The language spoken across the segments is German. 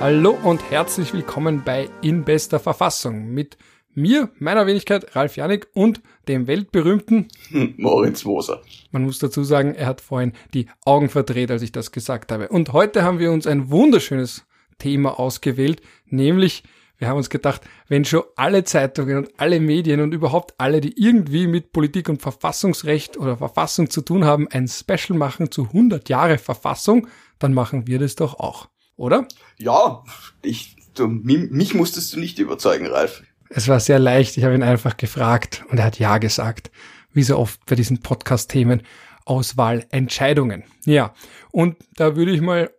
Hallo und herzlich willkommen bei In bester Verfassung mit mir, meiner Wenigkeit, Ralf Janik und dem weltberühmten Moritz Moser. Man muss dazu sagen, er hat vorhin die Augen verdreht, als ich das gesagt habe. Und heute haben wir uns ein wunderschönes Thema ausgewählt, nämlich wir haben uns gedacht, wenn schon alle Zeitungen und alle Medien und überhaupt alle, die irgendwie mit Politik und Verfassungsrecht oder Verfassung zu tun haben, ein Special machen zu 100 Jahre Verfassung, dann machen wir das doch auch oder? Ja, ich, du, mich musstest du nicht überzeugen, Ralf. Es war sehr leicht. Ich habe ihn einfach gefragt und er hat Ja gesagt. Wie so oft bei diesen Podcast-Themen. Auswahlentscheidungen. Ja. Und da würde ich mal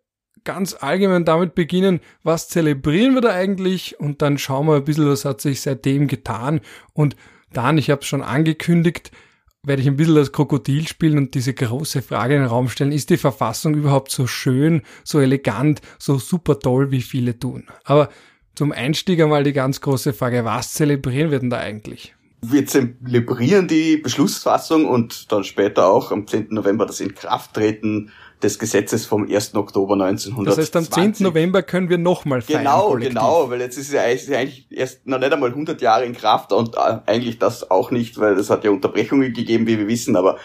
ganz allgemein damit beginnen, was zelebrieren wir da eigentlich? Und dann schauen wir ein bisschen, was hat sich seitdem getan. Und dann, ich habe es schon angekündigt, werde ich ein bisschen das Krokodil spielen und diese große Frage in den Raum stellen, ist die Verfassung überhaupt so schön, so elegant, so super toll, wie viele tun? Aber zum Einstieg einmal die ganz große Frage, was zelebrieren wir denn da eigentlich? Wir zelebrieren die Beschlussfassung und dann später auch am 10. November das Inkrafttreten des Gesetzes vom 1. Oktober 1920. Das heißt, am 10. November können wir nochmal feiern. Genau, genau, weil jetzt ist es ja eigentlich erst noch nicht einmal 100 Jahre in Kraft und äh, eigentlich das auch nicht, weil es hat ja Unterbrechungen gegeben, wie wir wissen, aber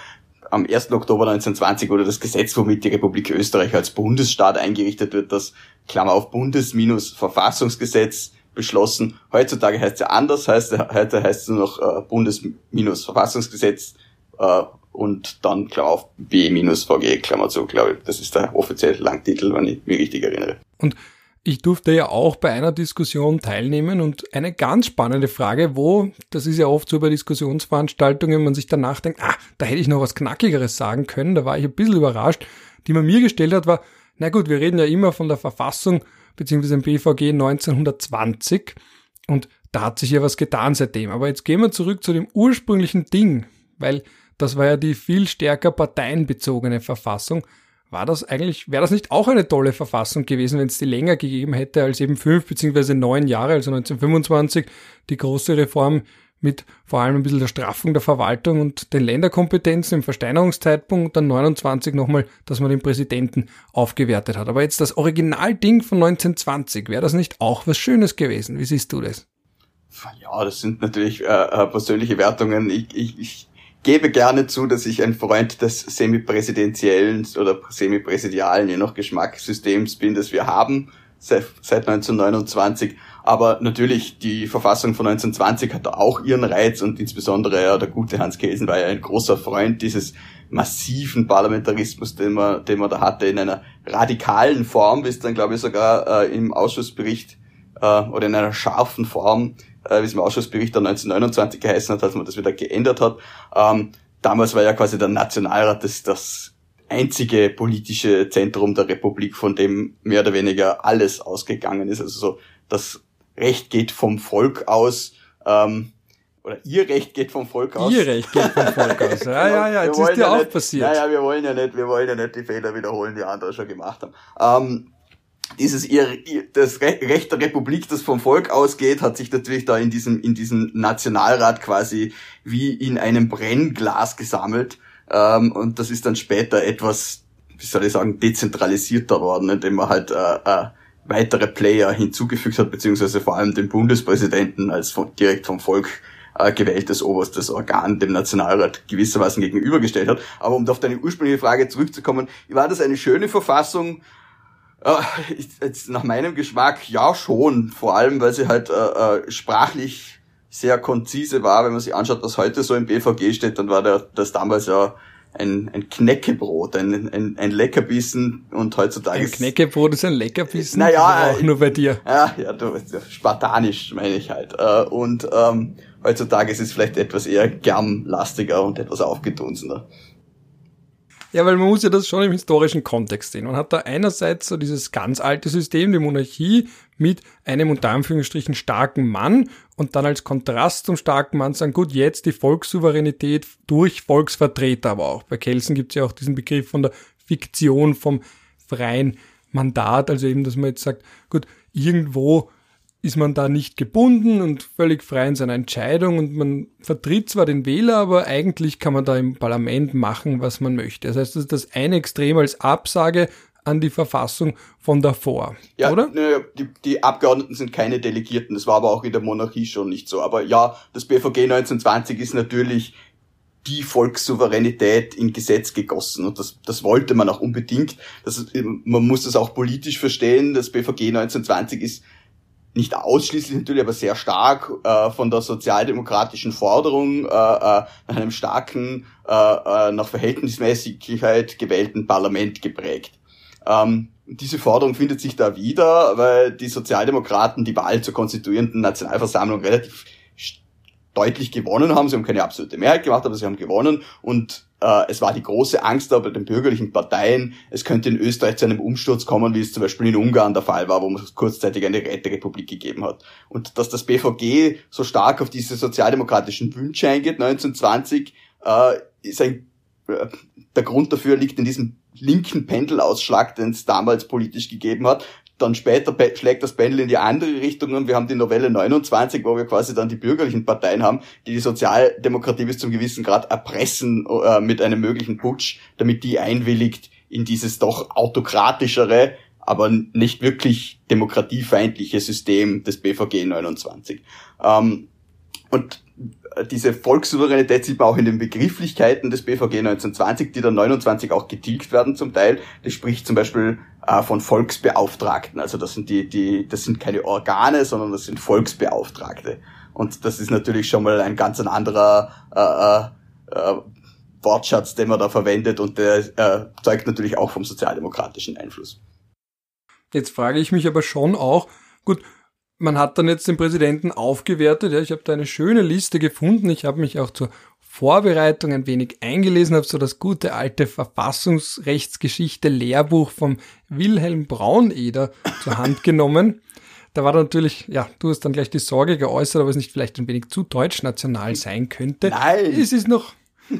am 1. Oktober 1920 wurde das Gesetz, womit die Republik Österreich als Bundesstaat eingerichtet wird, das Klammer auf Bundes minus Verfassungsgesetz beschlossen. Heutzutage heißt es ja anders, heißt, heute heißt es nur noch äh, Bundes minus Verfassungsgesetz äh, und dann Klammer auf B-VG, Klammer zu, glaube ich. Das ist der offizielle Langtitel, wenn ich mich richtig erinnere. Und ich durfte ja auch bei einer Diskussion teilnehmen und eine ganz spannende Frage, wo, das ist ja oft so bei Diskussionsveranstaltungen, man sich danach denkt, ah, da hätte ich noch was Knackigeres sagen können, da war ich ein bisschen überrascht, die man mir gestellt hat, war, na gut, wir reden ja immer von der Verfassung beziehungsweise im BVG 1920 und da hat sich ja was getan seitdem. Aber jetzt gehen wir zurück zu dem ursprünglichen Ding, weil das war ja die viel stärker parteienbezogene Verfassung. War das eigentlich, wäre das nicht auch eine tolle Verfassung gewesen, wenn es die länger gegeben hätte als eben fünf beziehungsweise neun Jahre, also 1925, die große Reform mit vor allem ein bisschen der Straffung der Verwaltung und den Länderkompetenzen im Versteinerungszeitpunkt und dann 29 nochmal, dass man den Präsidenten aufgewertet hat. Aber jetzt das Originalding von 1920, wäre das nicht auch was Schönes gewesen? Wie siehst du das? Ja, das sind natürlich äh, äh persönliche Wertungen. Ich, ich, ich gebe gerne zu, dass ich ein Freund des semipräsidentiellen oder semipräsidialen, je nach Geschmackssystems bin, das wir haben seit, seit 1929. Aber natürlich, die Verfassung von 1920 hat auch ihren Reiz und insbesondere ja, der gute Hans Kelsen war ja ein großer Freund dieses massiven Parlamentarismus, den man, den man da hatte, in einer radikalen Form, bis dann, glaube ich, sogar äh, im Ausschussbericht äh, oder in einer scharfen Form äh, wie es im Ausschussbericht dann 1929 geheißen hat, als man das wieder geändert hat. Ähm, damals war ja quasi der Nationalrat das, das einzige politische Zentrum der Republik, von dem mehr oder weniger alles ausgegangen ist. Also so, das Recht geht vom Volk aus. Ähm, oder ihr Recht geht vom Volk aus. Ihr Recht geht vom Volk aus. Ja, ja, ja, jetzt ist dir ja auch nicht, passiert. Ja, ja, wir wollen ja nicht, wir wollen ja nicht die Fehler wiederholen, die andere schon gemacht haben. Ähm, dieses ihr, das Recht der Republik, das vom Volk ausgeht, hat sich natürlich da in diesem in diesem Nationalrat quasi wie in einem Brennglas gesammelt ähm, und das ist dann später etwas, wie soll ich sagen, dezentralisierter worden, indem man halt äh, äh, weitere Player hinzugefügt hat, beziehungsweise vor allem den Bundespräsidenten als von, direkt vom Volk äh, gewähltes oberstes Organ dem Nationalrat gewissermaßen gegenübergestellt hat. Aber um auf deine ursprüngliche Frage zurückzukommen, war das eine schöne Verfassung? Äh, jetzt nach meinem Geschmack ja schon, vor allem weil sie halt äh, äh, sprachlich sehr konzise war. Wenn man sich anschaut, was heute so im BVG steht, dann war der, das damals ja ein, ein Knäckebrot, ein, ein, ein Leckerbissen und heutzutage... Ein Knäckebrot ist ein Leckerbissen? Naja... Auch nur bei dir. Ja, ja, du, spartanisch meine ich halt. Äh, und ähm, heutzutage ist es vielleicht etwas eher germlastiger und etwas aufgedunsener. Ja, weil man muss ja das schon im historischen Kontext sehen. Man hat da einerseits so dieses ganz alte System, die Monarchie, mit einem unter Anführungsstrichen starken Mann und dann als Kontrast zum starken Mann sagen, gut, jetzt die Volkssouveränität durch Volksvertreter, aber auch bei Kelsen gibt es ja auch diesen Begriff von der Fiktion vom freien Mandat, also eben, dass man jetzt sagt, gut, irgendwo ist man da nicht gebunden und völlig frei in seiner Entscheidung und man vertritt zwar den Wähler, aber eigentlich kann man da im Parlament machen, was man möchte. Das heißt, das ist das eine Extrem als Absage, an die Verfassung von davor, ja, oder? Ne, die, die Abgeordneten sind keine Delegierten, das war aber auch in der Monarchie schon nicht so. Aber ja, das BVG 1920 ist natürlich die Volkssouveränität in Gesetz gegossen. Und das, das wollte man auch unbedingt. Das, man muss das auch politisch verstehen. Das BVG 1920 ist nicht ausschließlich natürlich, aber sehr stark äh, von der sozialdemokratischen Forderung äh, äh, nach einem starken, äh, äh, nach Verhältnismäßigkeit gewählten Parlament geprägt. Ähm, diese Forderung findet sich da wieder, weil die Sozialdemokraten die Wahl zur konstituierenden Nationalversammlung relativ deutlich gewonnen haben. Sie haben keine absolute Mehrheit gemacht, aber sie haben gewonnen. Und äh, es war die große Angst da bei den bürgerlichen Parteien, es könnte in Österreich zu einem Umsturz kommen, wie es zum Beispiel in Ungarn der Fall war, wo man kurzzeitig eine Räterepublik gegeben hat. Und dass das BVG so stark auf diese sozialdemokratischen Wünsche eingeht, 1920, äh, ist ein, äh, der Grund dafür liegt in diesem linken Pendelausschlag, den es damals politisch gegeben hat, dann später schlägt das Pendel in die andere Richtung und wir haben die Novelle 29, wo wir quasi dann die bürgerlichen Parteien haben, die die Sozialdemokratie bis zum gewissen Grad erpressen äh, mit einem möglichen Putsch, damit die einwilligt in dieses doch autokratischere, aber nicht wirklich demokratiefeindliche System des BVG 29. Ähm, und diese Volkssouveränität sieht man auch in den Begrifflichkeiten des BVG 1920, die dann 29 auch getilgt werden zum Teil. Das spricht zum Beispiel äh, von Volksbeauftragten. Also das sind die, die, das sind keine Organe, sondern das sind Volksbeauftragte. Und das ist natürlich schon mal ein ganz anderer äh, äh, Wortschatz, den man da verwendet und der äh, zeugt natürlich auch vom sozialdemokratischen Einfluss. Jetzt frage ich mich aber schon auch, gut, man hat dann jetzt den Präsidenten aufgewertet. Ja, ich habe da eine schöne Liste gefunden. Ich habe mich auch zur Vorbereitung ein wenig eingelesen, habe so das gute alte Verfassungsrechtsgeschichte Lehrbuch vom Wilhelm Brauneder zur Hand genommen. Da war natürlich, ja, du hast dann gleich die Sorge geäußert, ob es nicht vielleicht ein wenig zu deutschnational sein könnte. Nein! Es ist noch,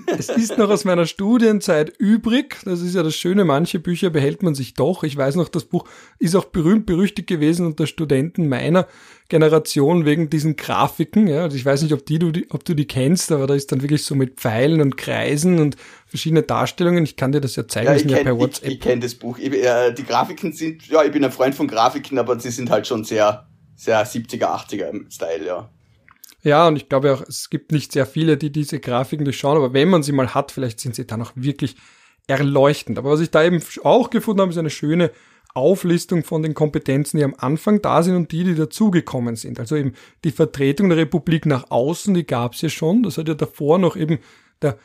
es ist noch aus meiner Studienzeit übrig. Das ist ja das Schöne, manche Bücher behält man sich doch. Ich weiß noch, das Buch ist auch berühmt berüchtigt gewesen unter Studenten meiner Generation wegen diesen Grafiken. Ja, also ich weiß nicht, ob, die, du, ob du die kennst, aber da ist dann wirklich so mit Pfeilen und Kreisen und verschiedene Darstellungen. Ich kann dir das ja zeigen, ja, ich kenn, ja per WhatsApp. Ich, ich kenne das Buch. Ich, äh, die Grafiken sind, ja, ich bin ein Freund von Grafiken, aber sie sind halt schon sehr, sehr 70er, 80er im Style, ja. Ja, und ich glaube auch, es gibt nicht sehr viele, die diese Grafiken durchschauen, aber wenn man sie mal hat, vielleicht sind sie dann auch wirklich erleuchtend. Aber was ich da eben auch gefunden habe, ist eine schöne Auflistung von den Kompetenzen, die am Anfang da sind und die, die dazugekommen sind. Also eben die Vertretung der Republik nach außen, die gab es ja schon. Das hat ja davor noch eben der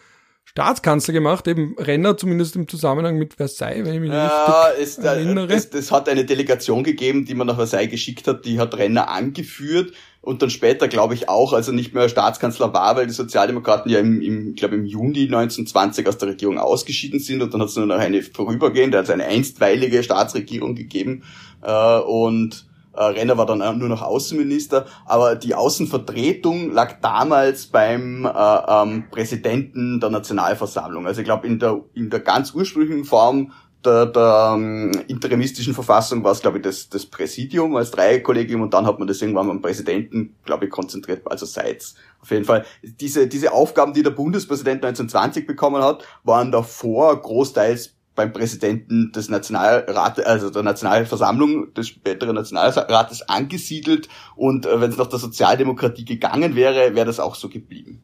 Staatskanzler gemacht, eben Renner zumindest im Zusammenhang mit Versailles, wenn ich mich ja, richtig ist, erinnere. Es, das hat eine Delegation gegeben, die man nach Versailles geschickt hat, die hat Renner angeführt und dann später, glaube ich, auch, als er nicht mehr Staatskanzler war, weil die Sozialdemokraten ja im, im glaube im Juni 1920 aus der Regierung ausgeschieden sind und dann hat es nur noch eine vorübergehende, also eine einstweilige Staatsregierung gegeben äh, und äh, Renner war dann nur noch Außenminister, aber die Außenvertretung lag damals beim äh, ähm, Präsidenten der Nationalversammlung. Also ich glaube in der in der ganz ursprünglichen Form der, der ähm, interimistischen Verfassung war es, glaube ich, das, das Präsidium als Dreierkollegium und dann hat man das irgendwann beim Präsidenten, glaube ich, konzentriert, also seit's. Auf jeden Fall, diese, diese Aufgaben, die der Bundespräsident 1920 bekommen hat, waren davor großteils beim Präsidenten des Nationalrates, also der Nationalversammlung des späteren Nationalrates angesiedelt und äh, wenn es nach der Sozialdemokratie gegangen wäre, wäre das auch so geblieben.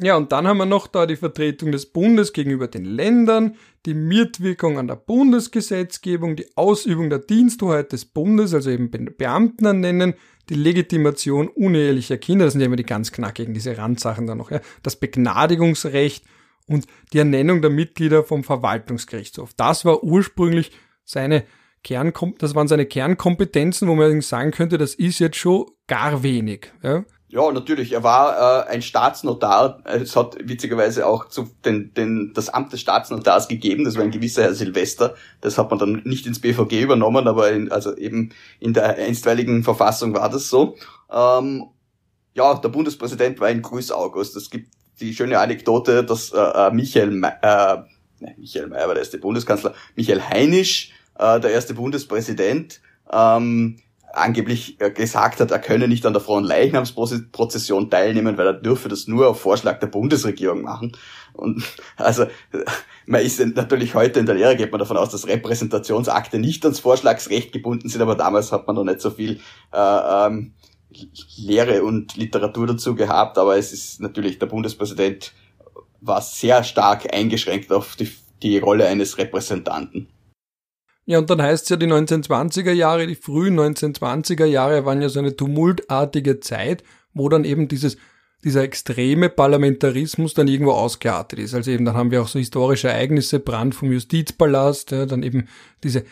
Ja, und dann haben wir noch da die Vertretung des Bundes gegenüber den Ländern, die Mitwirkung an der Bundesgesetzgebung, die Ausübung der Diensthoheit des Bundes, also eben Beamten ernennen, die Legitimation unehelicher Kinder, das sind ja immer die ganz knackigen, diese Randsachen da noch, ja, das Begnadigungsrecht und die Ernennung der Mitglieder vom Verwaltungsgerichtshof. Das war ursprünglich seine Kernkom das waren seine Kernkompetenzen, wo man sagen könnte, das ist jetzt schon gar wenig. Ja. Ja, natürlich. Er war äh, ein Staatsnotar. Es hat witzigerweise auch zu den, den, das Amt des Staatsnotars gegeben. Das war ein gewisser Herr Silvester. Das hat man dann nicht ins BVG übernommen, aber in, also eben in der einstweiligen Verfassung war das so. Ähm, ja, der Bundespräsident war ein Grüß August. Es gibt die schöne Anekdote, dass äh, äh Michael, äh, Michael Mayer war der erste Bundeskanzler, Michael Heinisch, äh, der erste Bundespräsident, ähm, angeblich äh, gesagt hat, er könne nicht an der Frauenleichnamsprozession teilnehmen, weil er dürfe das nur auf Vorschlag der Bundesregierung machen. Und also man ist natürlich heute in der Lehre, geht man davon aus, dass Repräsentationsakte nicht ans Vorschlagsrecht gebunden sind, aber damals hat man noch nicht so viel äh, ähm, Lehre und Literatur dazu gehabt, aber es ist natürlich, der Bundespräsident war sehr stark eingeschränkt auf die, die Rolle eines Repräsentanten. Ja, und dann heißt es ja, die 1920er Jahre, die frühen 1920er Jahre waren ja so eine tumultartige Zeit, wo dann eben dieses, dieser extreme Parlamentarismus dann irgendwo ausgeartet ist. Also eben, dann haben wir auch so historische Ereignisse, Brand vom Justizpalast, ja, dann eben diese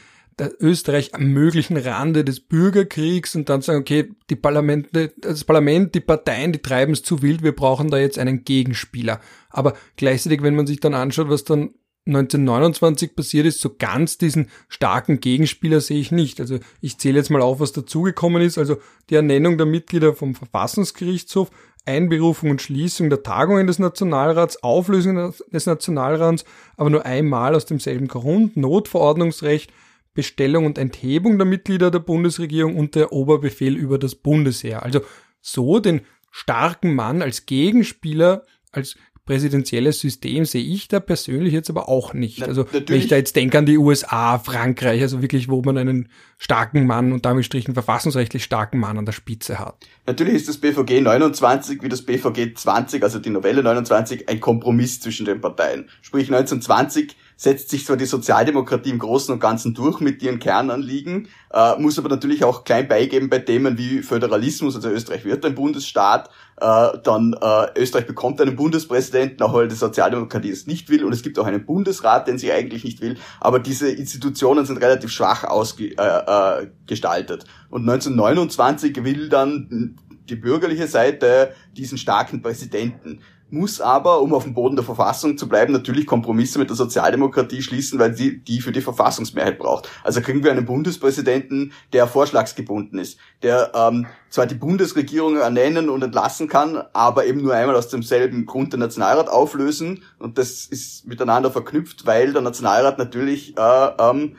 Österreich am möglichen Rande des Bürgerkriegs und dann sagen, okay, die Parlamente, das Parlament, die Parteien, die treiben es zu wild, wir brauchen da jetzt einen Gegenspieler. Aber gleichzeitig, wenn man sich dann anschaut, was dann 1929 passiert ist, so ganz diesen starken Gegenspieler sehe ich nicht. Also ich zähle jetzt mal auf, was dazugekommen ist. Also die Ernennung der Mitglieder vom Verfassungsgerichtshof, Einberufung und Schließung der Tagungen des Nationalrats, Auflösung des Nationalrats, aber nur einmal aus demselben Grund, Notverordnungsrecht, Bestellung und Enthebung der Mitglieder der Bundesregierung und der Oberbefehl über das Bundesheer. Also so den starken Mann als Gegenspieler, als präsidentielles System sehe ich da persönlich jetzt aber auch nicht. also Natürlich. wenn ich da jetzt denke an die USA, Frankreich, also wirklich, wo man einen starken Mann und damit strichen verfassungsrechtlich starken Mann an der Spitze hat. Natürlich ist das BVG 29 wie das BVG 20, also die Novelle 29, ein Kompromiss zwischen den Parteien. Sprich 1920 setzt sich zwar die Sozialdemokratie im Großen und Ganzen durch mit ihren Kernanliegen, äh, muss aber natürlich auch klein beigeben bei Themen wie Föderalismus, also Österreich wird ein Bundesstaat, äh, dann äh, Österreich bekommt einen Bundespräsidenten, auch weil die Sozialdemokratie es nicht will und es gibt auch einen Bundesrat, den sie eigentlich nicht will, aber diese Institutionen sind relativ schwach ausgestaltet. Äh, äh, und 1929 will dann die bürgerliche Seite diesen starken Präsidenten muss aber, um auf dem Boden der Verfassung zu bleiben, natürlich Kompromisse mit der Sozialdemokratie schließen, weil sie die für die Verfassungsmehrheit braucht. Also kriegen wir einen Bundespräsidenten, der vorschlagsgebunden ist, der ähm, zwar die Bundesregierung ernennen und entlassen kann, aber eben nur einmal aus demselben Grund den Nationalrat auflösen und das ist miteinander verknüpft, weil der Nationalrat natürlich äh, ähm,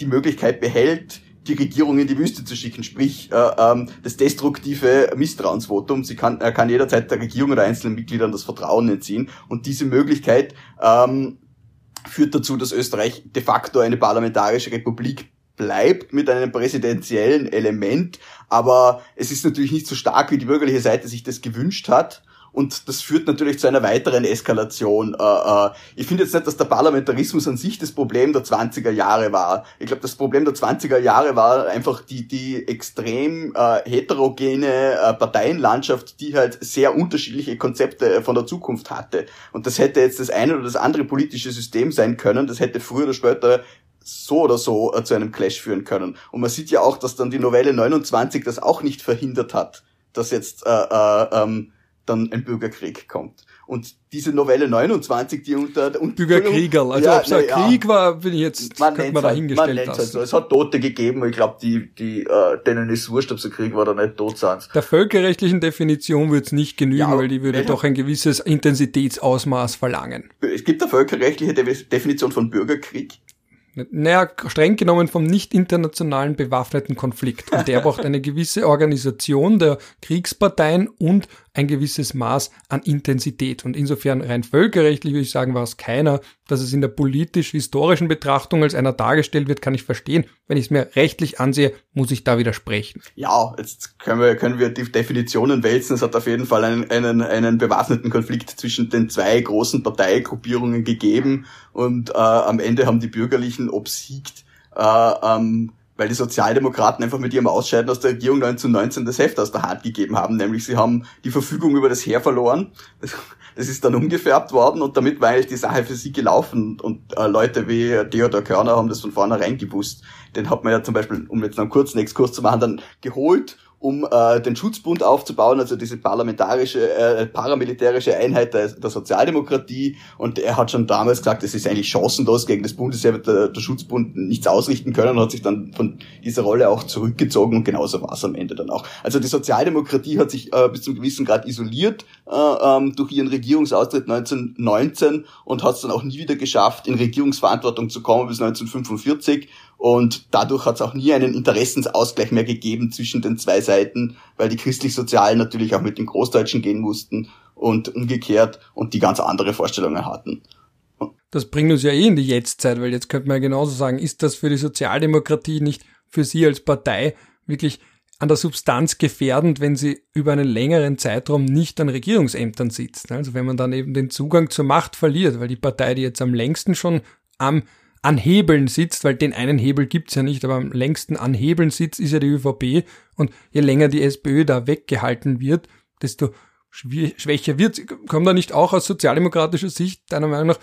die Möglichkeit behält, die Regierung in die Wüste zu schicken, sprich äh, ähm, das destruktive Misstrauensvotum. Sie kann, er kann jederzeit der Regierung oder einzelnen Mitgliedern das Vertrauen entziehen. Und diese Möglichkeit ähm, führt dazu, dass Österreich de facto eine parlamentarische Republik bleibt mit einem präsidentiellen Element, aber es ist natürlich nicht so stark, wie die bürgerliche Seite sich das gewünscht hat und das führt natürlich zu einer weiteren Eskalation. Äh, äh, ich finde jetzt nicht, dass der Parlamentarismus an sich das Problem der 20er Jahre war. Ich glaube, das Problem der 20er Jahre war einfach die, die extrem äh, heterogene Parteienlandschaft, die halt sehr unterschiedliche Konzepte von der Zukunft hatte. Und das hätte jetzt das eine oder das andere politische System sein können. Das hätte früher oder später so oder so zu einem Clash führen können. Und man sieht ja auch, dass dann die Novelle 29 das auch nicht verhindert hat, dass jetzt äh, äh, ähm, dann ein Bürgerkrieg kommt. Und diese Novelle 29, die unter... Und, Bürgerkriegerl, also ja, ob es ein ja, Krieg war, bin ich jetzt, man könnte man dahingestellt man halt so. Es hat Tote gegeben, ich glaube, die, die, äh, denen ist wurscht, ob ein Krieg war oder nicht, tot sind. Der völkerrechtlichen Definition würde es nicht genügen, ja, weil die würde doch ein gewisses Intensitätsausmaß verlangen. Es gibt eine völkerrechtliche Definition von Bürgerkrieg. Naja, streng genommen vom nicht internationalen bewaffneten Konflikt. Und der braucht eine gewisse Organisation der Kriegsparteien und ein gewisses Maß an Intensität. Und insofern rein völkerrechtlich würde ich sagen, war es keiner, dass es in der politisch-historischen Betrachtung als einer dargestellt wird, kann ich verstehen. Wenn ich es mir rechtlich ansehe, muss ich da widersprechen. Ja, jetzt können wir, können wir die Definitionen wälzen. Es hat auf jeden Fall einen, einen, einen bewaffneten Konflikt zwischen den zwei großen Parteigruppierungen gegeben und äh, am Ende haben die Bürgerlichen obsiegt. Äh, ähm, weil die Sozialdemokraten einfach mit ihrem Ausscheiden aus der Regierung 1919 das Heft aus der Hand gegeben haben, nämlich sie haben die Verfügung über das Heer verloren. Das ist dann umgefärbt worden und damit war eigentlich die Sache für sie gelaufen und äh, Leute wie Theodor Körner haben das von vornherein gewusst. Den hat man ja zum Beispiel, um jetzt einen kurzen Exkurs zu machen, dann geholt um äh, den Schutzbund aufzubauen, also diese parlamentarische, äh, paramilitärische Einheit der, der Sozialdemokratie. Und er hat schon damals gesagt, es ist eigentlich chancenlos, gegen das Bundesheer der, der Schutzbund nichts ausrichten können und hat sich dann von dieser Rolle auch zurückgezogen und genauso war es am Ende dann auch. Also die Sozialdemokratie hat sich äh, bis zum gewissen Grad isoliert äh, ähm, durch ihren Regierungsaustritt 1919 und hat es dann auch nie wieder geschafft, in Regierungsverantwortung zu kommen bis 1945 Und dadurch hat es auch nie einen Interessensausgleich mehr gegeben zwischen den zwei Seiten, weil die christlich-sozialen natürlich auch mit den Großdeutschen gehen mussten und umgekehrt und die ganz andere Vorstellungen hatten. Das bringt uns ja eh in die Jetztzeit, weil jetzt könnte man ja genauso sagen, ist das für die Sozialdemokratie nicht für Sie als Partei wirklich an der Substanz gefährdend, wenn sie über einen längeren Zeitraum nicht an Regierungsämtern sitzt. Also wenn man dann eben den Zugang zur Macht verliert, weil die Partei, die jetzt am längsten schon am an Hebeln sitzt, weil den einen Hebel gibt's ja nicht, aber am längsten an Hebeln sitzt, ist ja die ÖVP. Und je länger die SPÖ da weggehalten wird, desto schwächer wird. Kommt da nicht auch aus sozialdemokratischer Sicht deiner Meinung nach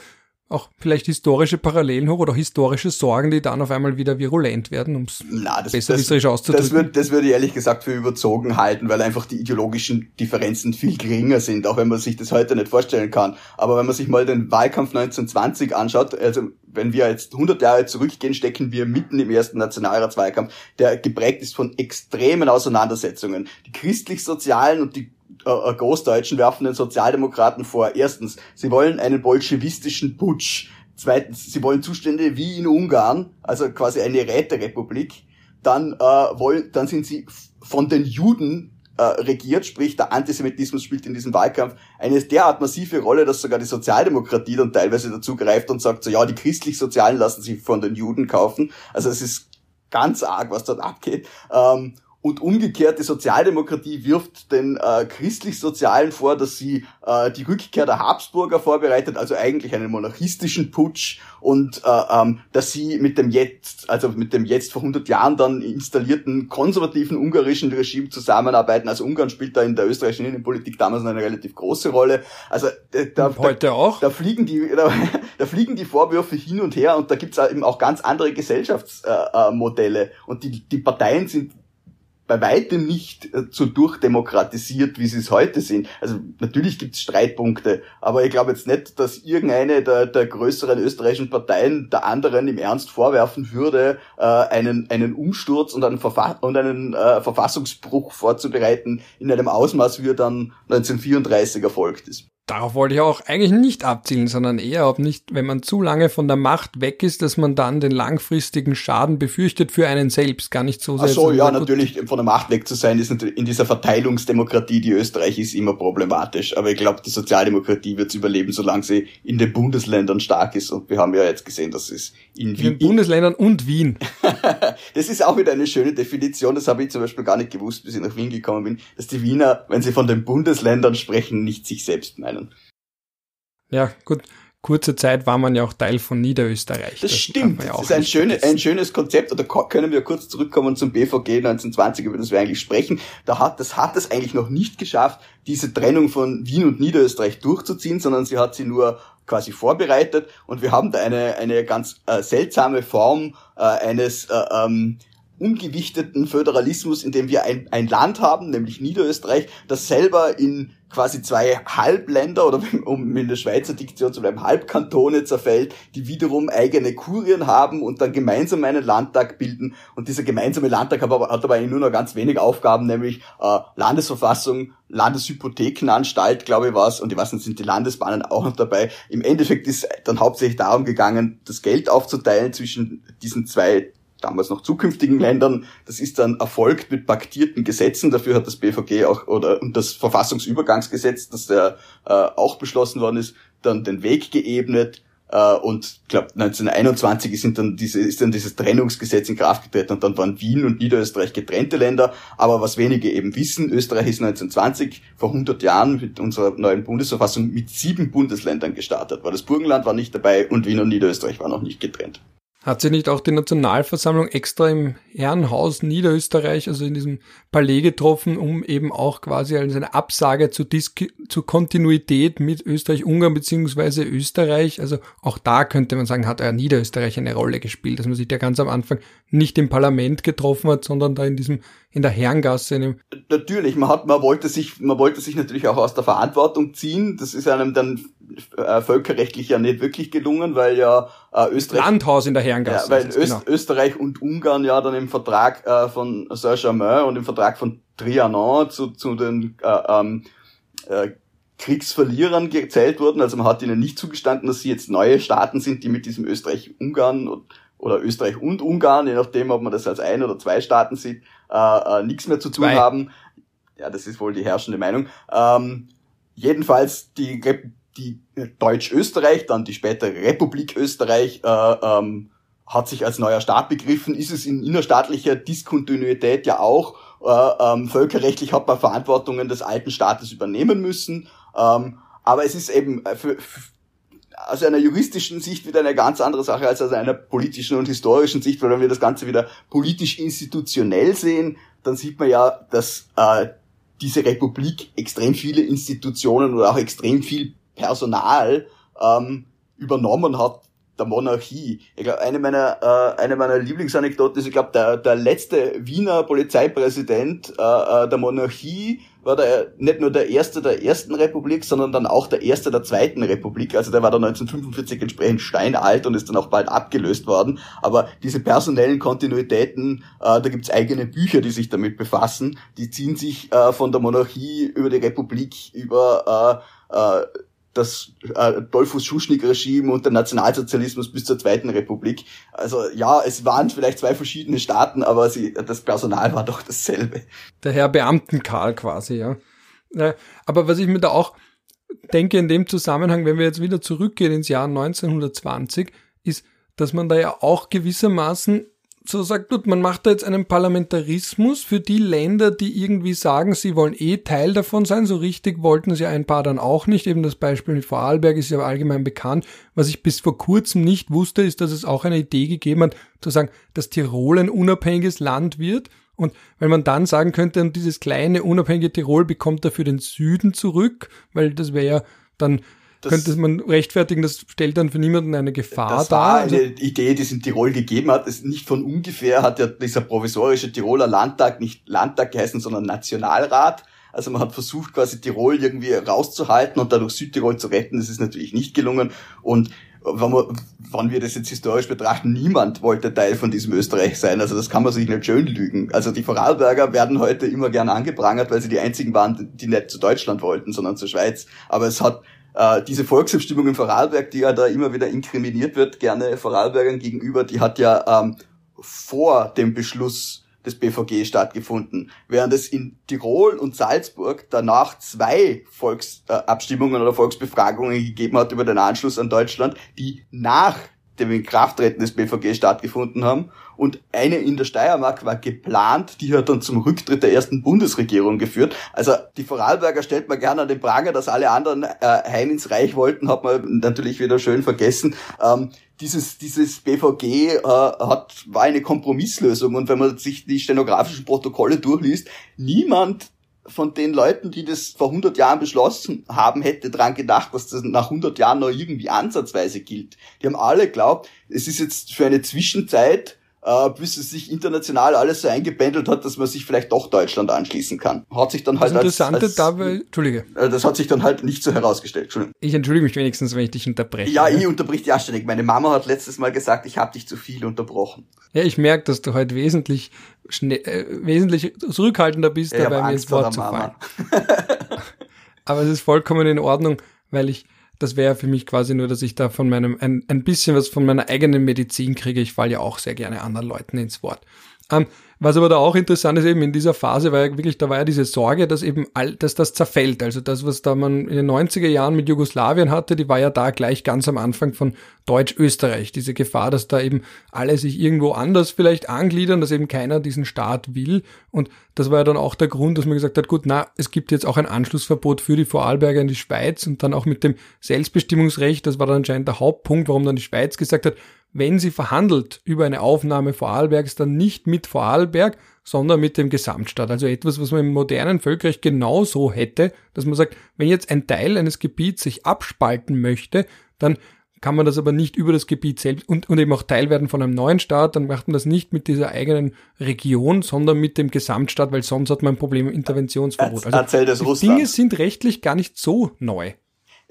auch vielleicht historische Parallelen hoch oder historische Sorgen, die dann auf einmal wieder virulent werden, um es besserwisserisch auszudrücken? Das würde, das würde ich ehrlich gesagt für überzogen halten, weil einfach die ideologischen Differenzen viel geringer sind, auch wenn man sich das heute nicht vorstellen kann. Aber wenn man sich mal den Wahlkampf 1920 anschaut, also wenn wir jetzt 100 Jahre zurückgehen, stecken wir mitten im ersten Nationalratswahlkampf, der geprägt ist von extremen Auseinandersetzungen. Die christlich-sozialen und die äh, äh, Großdeutschen werfen den Sozialdemokraten vor. Erstens, sie wollen einen bolschewistischen Putsch. Zweitens, sie wollen Zustände wie in Ungarn, also quasi eine Räterepublik. Dann äh, wollen, dann sind sie von den Juden äh, regiert, sprich der Antisemitismus spielt in diesem Wahlkampf eine derart massive Rolle, dass sogar die Sozialdemokratie dann teilweise dazu greift und sagt so, ja, die christlich-sozialen lassen sich von den Juden kaufen. Also es ist ganz arg, was dort abgeht. Ähm, und umgekehrt, die Sozialdemokratie wirft den äh, christlich-sozialen vor, dass sie äh, die Rückkehr der Habsburger vorbereitet, also eigentlich einen monarchistischen Putsch und äh, ähm, dass sie mit dem jetzt, also mit dem jetzt vor 100 Jahren dann installierten konservativen ungarischen Regime zusammenarbeiten. Also Ungarn spielt da in der österreichischen Innenpolitik damals eine relativ große Rolle. Also äh, da, heute da, auch. Da fliegen die, da, da, fliegen die Vorwürfe hin und her und da gibt's eben auch ganz andere Gesellschaftsmodelle äh, äh, und die, die Parteien sind bei weitem nicht äh, so durchdemokratisiert, wie sie es heute sind. Also natürlich gibt es Streitpunkte, aber ich glaube jetzt nicht, dass irgendeine der, der größeren österreichischen Parteien der anderen im Ernst vorwerfen würde, äh, einen, einen Umsturz und einen, Verfa und einen äh, Verfassungsbruch vorzubereiten in einem Ausmaß, wie er dann 1934 erfolgt ist. Darauf wollte ich auch eigentlich nicht abzielen, sondern eher, ob nicht, wenn man zu lange von der Macht weg ist, dass man dann den langfristigen Schaden befürchtet für einen selbst, gar nicht so sehr. Ach so, ja, natürlich, von der Macht weg zu sein, ist in dieser Verteilungsdemokratie, die Österreich ist, immer problematisch. Aber ich glaube, die Sozialdemokratie wird überleben, solange sie in den Bundesländern stark ist. Und wir haben ja jetzt gesehen, dass es in, in den Bundesländern und Wien. das ist auch wieder eine schöne Definition. Das habe ich zum Beispiel gar nicht gewusst, bis ich nach Wien gekommen bin, dass die Wiener, wenn sie von den Bundesländern sprechen, nicht sich selbst meinen. Ja, gut. Kurze Zeit war man ja auch Teil von Niederösterreich. Das, das stimmt. Ja das ist ein, schöne, ein schönes Konzept. Oder können wir kurz zurückkommen zum BVG 1920, über das wir eigentlich sprechen. Da hat, das hat es eigentlich noch nicht geschafft, diese Trennung von Wien und Niederösterreich durchzuziehen, sondern sie hat sie nur quasi vorbereitet. Und wir haben da eine, eine ganz äh, seltsame Form äh, eines äh, ähm, ungewichteten Föderalismus, in dem wir ein, ein Land haben, nämlich Niederösterreich, das selber in quasi zwei Halbländer oder um in der Schweizer Diktion zu bleiben, Halbkantone zerfällt, die wiederum eigene Kurien haben und dann gemeinsam einen Landtag bilden. Und dieser gemeinsame Landtag hat aber, hat aber nur noch ganz wenig Aufgaben, nämlich äh, Landesverfassung, Landeshypothekenanstalt, glaube ich, was, und ich weiß nicht, sind die Landesbahnen auch noch dabei. Im Endeffekt ist dann hauptsächlich darum gegangen, das Geld aufzuteilen zwischen diesen zwei damals noch zukünftigen Ländern. Das ist dann erfolgt mit paktierten Gesetzen. Dafür hat das BVG auch oder und das Verfassungsübergangsgesetz, das ja äh, auch beschlossen worden ist, dann den Weg geebnet. Äh, und ich glaube 1921 sind dann diese, ist dann dieses Trennungsgesetz in Kraft getreten und dann waren Wien und Niederösterreich getrennte Länder. Aber was wenige eben wissen, Österreich ist 1920 vor 100 Jahren mit unserer neuen Bundesverfassung mit sieben Bundesländern gestartet. Weil das Burgenland war nicht dabei und Wien und Niederösterreich waren noch nicht getrennt. Hat sich nicht auch die Nationalversammlung extra im Herrenhaus Niederösterreich, also in diesem Palais getroffen, um eben auch quasi als eine Absage zur, Dis zur Kontinuität mit Österreich-Ungarn beziehungsweise Österreich, also auch da könnte man sagen, hat er Niederösterreich eine Rolle gespielt, dass man sich da ganz am Anfang nicht im Parlament getroffen hat, sondern da in diesem, in der Herrengasse. In Natürlich, man hat, man wollte sich, man wollte sich natürlich auch aus der Verantwortung ziehen. Das ist einem dann äh, völkerrechtlich ja nicht wirklich gelungen, weil ja äh, Österreich. Landhaus in der Herrengasse. Ja, weil Öst, genau. Österreich und Ungarn ja dann im Vertrag äh, von Saint-Germain und im Vertrag von Trianon zu, zu den äh, ähm, äh, Kriegsverlierern gezählt wurden. Also man hat ihnen nicht zugestanden, dass sie jetzt neue Staaten sind, die mit diesem Österreich-Ungarn oder Österreich und Ungarn, je nachdem, ob man das als ein oder zwei Staaten sieht, äh, äh, nichts mehr zu tun zwei. haben. Ja, das ist wohl die herrschende Meinung. Ähm, jedenfalls die, die Deutsch-Österreich, dann die spätere Republik Österreich, äh, ähm, hat sich als neuer Staat begriffen, ist es in innerstaatlicher Diskontinuität ja auch. Äh, ähm, völkerrechtlich hat man Verantwortungen des alten Staates übernehmen müssen. Ähm, aber es ist eben für, für aus einer juristischen Sicht wieder eine ganz andere Sache als aus einer politischen und historischen Sicht, weil wenn wir das Ganze wieder politisch institutionell sehen, dann sieht man ja, dass äh, diese Republik extrem viele Institutionen oder auch extrem viel Personal ähm, übernommen hat der Monarchie. Ich glaube, eine meiner, äh, eine meiner Lieblingsanekdoten ist, ich glaube, der, der letzte Wiener Polizeipräsident äh, äh, der Monarchie war der, nicht nur der erste der ersten Republik, sondern dann auch der erste der zweiten Republik. Also der war dann 1945 entsprechend steinalt und ist dann auch bald abgelöst worden. Aber diese personellen Kontinuitäten, äh, da gibt's eigene Bücher, die sich damit befassen. Die ziehen sich äh, von der Monarchie über die Republik, über äh, äh, das äh, Dolphus Schuschnigg-Regime und der Nationalsozialismus bis zur Zweiten Republik. Also ja, es waren vielleicht zwei verschiedene Staaten, aber sie, das Personal war doch dasselbe. Der Herr Beamten-Karl quasi, ja. Aber was ich mir da auch denke in dem Zusammenhang, wenn wir jetzt wieder zurückgehen ins Jahr 1920, ist, dass man da ja auch gewissermaßen so sagt, gut, man macht da jetzt einen Parlamentarismus für die Länder, die irgendwie sagen, sie wollen eh Teil davon sein. So richtig wollten sie ein paar dann auch nicht. Eben das Beispiel mit Vorarlberg ist ja allgemein bekannt. Was ich bis vor kurzem nicht wusste, ist, dass es auch eine Idee gegeben hat, zu sagen, dass Tirol ein unabhängiges Land wird. Und wenn man dann sagen könnte, dieses kleine unabhängige Tirol bekommt dafür den Süden zurück, weil das wäre ja dann das, könnte man rechtfertigen, das stellt dann für niemanden eine Gefahr das dar. War eine also, Idee, die es in Tirol gegeben hat. Das nicht von ungefähr hat ja dieser provisorische Tiroler Landtag nicht Landtag geheißen, sondern Nationalrat. Also man hat versucht, quasi Tirol irgendwie rauszuhalten und dadurch Südtirol zu retten. Das ist natürlich nicht gelungen. Und wenn, wir, wenn wir das jetzt historisch betrachten, niemand wollte Teil von diesem Österreich sein. Also das kann man sich nicht schön lügen. Also die Vorarlberger werden heute immer gern angeprangert, weil sie die einzigen waren, die nicht zu Deutschland wollten, sondern zur Schweiz. Aber es hat äh, diese Volksabstimmung in Vorarlberg, die ja da immer wieder inkriminiert wird, gerne Vorarlbergern gegenüber, die hat ja ähm, vor dem Beschluss des BVG stattgefunden, während es in Tirol und Salzburg danach zwei Volksabstimmungen oder Volksbefragungen gegeben hat über den Anschluss an Deutschland, die nach dem Inkrafttreten des BVG stattgefunden haben. Und eine in der Steiermark war geplant, die hat dann zum Rücktritt der ersten Bundesregierung geführt. Also die Vorarlberger stellt man gerne an den Pranger, dass alle anderen äh, heim ins Reich wollten, hat man natürlich wieder schön vergessen. Ähm, dieses, dieses BVG äh, hat, war eine Kompromisslösung und wenn man sich die stenografischen Protokolle durchliest, niemand von den Leuten, die das vor 100 Jahren beschlossen haben, hätte dran gedacht, dass das nach 100 Jahren noch irgendwie ansatzweise gilt. Die haben alle glaubt, es ist jetzt für eine Zwischenzeit äh, bis es sich international alles so eingependelt hat, dass man sich vielleicht doch Deutschland anschließen kann. Hat sich dann halt das Interessante als, als, dabei, Entschuldige. Äh, das hat sich dann halt nicht so herausgestellt. Entschuldigung. Ich entschuldige mich wenigstens, wenn ich dich unterbreche. Ja, ich unterbrich ja ständig. Meine Mama hat letztes Mal gesagt, ich habe dich zu viel unterbrochen. Ja, ich merke, dass du heute wesentlich schnell, äh, wesentlich zurückhaltender bist, ja, dabei mir ins Wort zu fallen. Aber es ist vollkommen in Ordnung, weil ich das wäre für mich quasi nur, dass ich da von meinem, ein, ein bisschen was von meiner eigenen Medizin kriege. Ich falle ja auch sehr gerne anderen Leuten ins Wort. Ähm, was aber da auch interessant ist, eben in dieser Phase war ja wirklich, da war ja diese Sorge, dass eben all, dass das zerfällt. Also das, was da man in den 90er Jahren mit Jugoslawien hatte, die war ja da gleich ganz am Anfang von Deutsch-Österreich. Diese Gefahr, dass da eben alle sich irgendwo anders vielleicht angliedern, dass eben keiner diesen Staat will. Und das war ja dann auch der Grund, dass man gesagt hat, gut, na, es gibt jetzt auch ein Anschlussverbot für die Vorarlberger in die Schweiz und dann auch mit dem Selbstbestimmungsrecht, das war dann anscheinend der Hauptpunkt, warum dann die Schweiz gesagt hat, wenn sie verhandelt über eine Aufnahme Vorarlbergs, dann nicht mit Vorarlberg, sondern mit dem Gesamtstaat. Also etwas, was man im modernen Völkerrecht genauso hätte, dass man sagt, wenn jetzt ein Teil eines Gebiets sich abspalten möchte, dann kann man das aber nicht über das Gebiet selbst und, und eben auch Teil werden von einem neuen Staat, dann macht man das nicht mit dieser eigenen Region, sondern mit dem Gesamtstaat, weil sonst hat man ein Problem im Interventionsverbot. Also die Dinge sind rechtlich gar nicht so neu.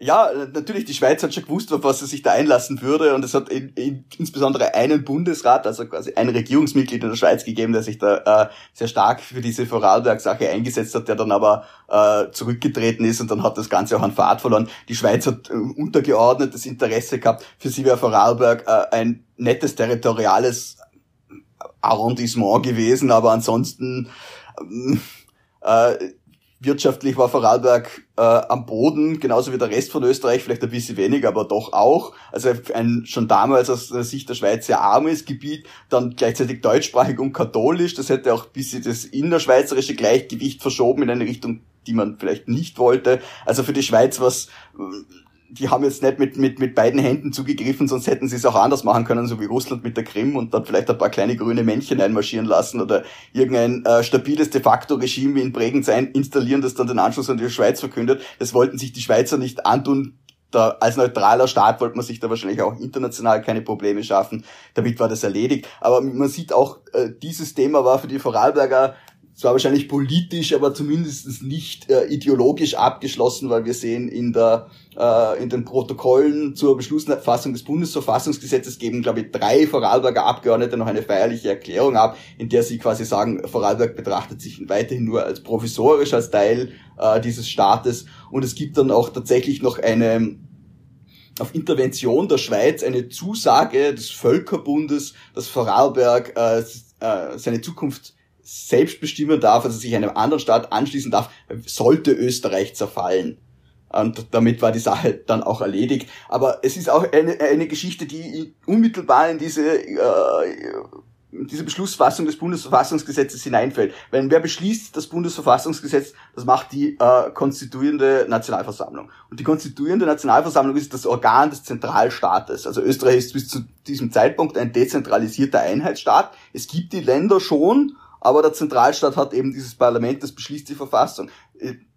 Ja, natürlich, die Schweiz hat schon gewusst, auf was sie sich da einlassen würde und es hat in, in, insbesondere einen Bundesrat, also quasi ein Regierungsmitglied in der Schweiz gegeben, der sich da äh, sehr stark für diese Vorarlberg-Sache eingesetzt hat, der dann aber äh, zurückgetreten ist und dann hat das Ganze auch an Fahrt verloren. Die Schweiz hat äh, untergeordnetes Interesse gehabt. Für sie wäre Vorarlberg äh, ein nettes territoriales Arrondissement gewesen, aber ansonsten äh, Wirtschaftlich war Vorarlberg äh, am Boden, genauso wie der Rest von Österreich, vielleicht ein bisschen weniger, aber doch auch. Also ein schon damals aus der Sicht der Schweiz sehr armes Gebiet, dann gleichzeitig deutschsprachig und katholisch. Das hätte auch ein bisschen das innerschweizerische Gleichgewicht verschoben in eine Richtung, die man vielleicht nicht wollte. Also für die Schweiz was die haben jetzt nicht mit, mit, mit beiden Händen zugegriffen, sonst hätten sie es auch anders machen können, so wie Russland mit der Krim und dann vielleicht ein paar kleine grüne Männchen einmarschieren lassen oder irgendein äh, stabiles de facto Regime wie in Bregenz installieren, das dann den Anschluss an die Schweiz verkündet. Das wollten sich die Schweizer nicht antun. Da, als neutraler Staat wollte man sich da wahrscheinlich auch international keine Probleme schaffen. Damit war das erledigt. Aber man sieht auch, äh, dieses Thema war für die Vorarlberger zwar wahrscheinlich politisch, aber zumindest nicht äh, ideologisch abgeschlossen, weil wir sehen in der äh, in den Protokollen zur Beschlussfassung des Bundesverfassungsgesetzes geben, glaube ich, drei Vorarlberger Abgeordnete noch eine feierliche Erklärung ab, in der sie quasi sagen, Vorarlberg betrachtet sich weiterhin nur als provisorisch als Teil äh, dieses Staates und es gibt dann auch tatsächlich noch eine auf Intervention der Schweiz eine Zusage des Völkerbundes, dass Vorarlberg äh, äh, seine Zukunft selbst bestimmen darf, also sich einem anderen Staat anschließen darf, sollte Österreich zerfallen. Und damit war die Sache dann auch erledigt. Aber es ist auch eine, eine Geschichte, die unmittelbar in diese, äh, diese Beschlussfassung des Bundesverfassungsgesetzes hineinfällt. Wenn wer beschließt das Bundesverfassungsgesetz, das macht die äh, konstituierende Nationalversammlung. Und die konstituierende Nationalversammlung ist das Organ des Zentralstaates. Also Österreich ist bis zu diesem Zeitpunkt ein dezentralisierter Einheitsstaat. Es gibt die Länder schon, aber der Zentralstaat hat eben dieses Parlament, das beschließt die Verfassung.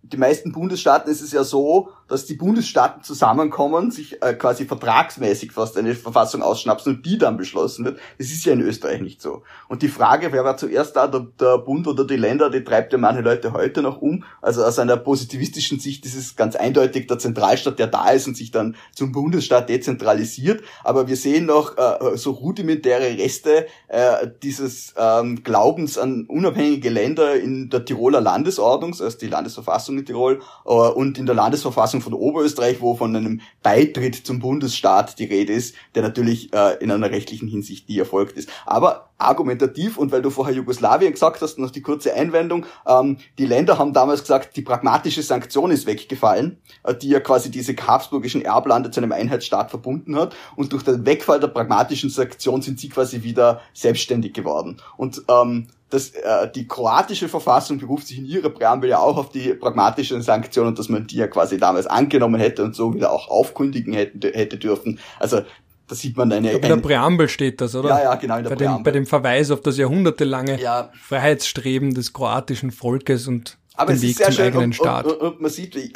Die meisten Bundesstaaten ist es ja so, dass die Bundesstaaten zusammenkommen, sich äh, quasi vertragsmäßig fast eine Verfassung ausschnapsen und die dann beschlossen wird. Das ist ja in Österreich nicht so. Und die Frage, wer war zuerst da, der, der Bund oder die Länder, die treibt ja manche Leute heute noch um. Also aus einer positivistischen Sicht ist es ganz eindeutig der Zentralstaat, der da ist und sich dann zum Bundesstaat dezentralisiert. Aber wir sehen noch äh, so rudimentäre Reste äh, dieses ähm, Glaubens an unabhängige Länder in der Tiroler Landesordnung, also die Landesverfassung in Tirol und in der Landesverfassung von Oberösterreich, wo von einem Beitritt zum Bundesstaat die Rede ist, der natürlich äh, in einer rechtlichen Hinsicht nie erfolgt ist. Aber argumentativ und weil du vorher Jugoslawien gesagt hast, noch die kurze Einwendung, ähm, die Länder haben damals gesagt, die pragmatische Sanktion ist weggefallen, äh, die ja quasi diese habsburgischen Erblande zu einem Einheitsstaat verbunden hat und durch den Wegfall der pragmatischen Sanktion sind sie quasi wieder selbstständig geworden. Und ähm, das, äh, die kroatische Verfassung beruft sich in ihrer Präambel ja auch auf die pragmatischen Sanktionen, dass man die ja quasi damals angenommen hätte und so wieder auch aufkündigen hätte, hätte dürfen. Also da sieht man eine. In der Präambel steht das, oder? Ja, ja, genau, in der bei Präambel. Dem, bei dem Verweis auf das jahrhundertelange ja. Freiheitsstreben des kroatischen Volkes und aber den Weg schön eigenen und, Staat. Und, und, und, man sieht, äh,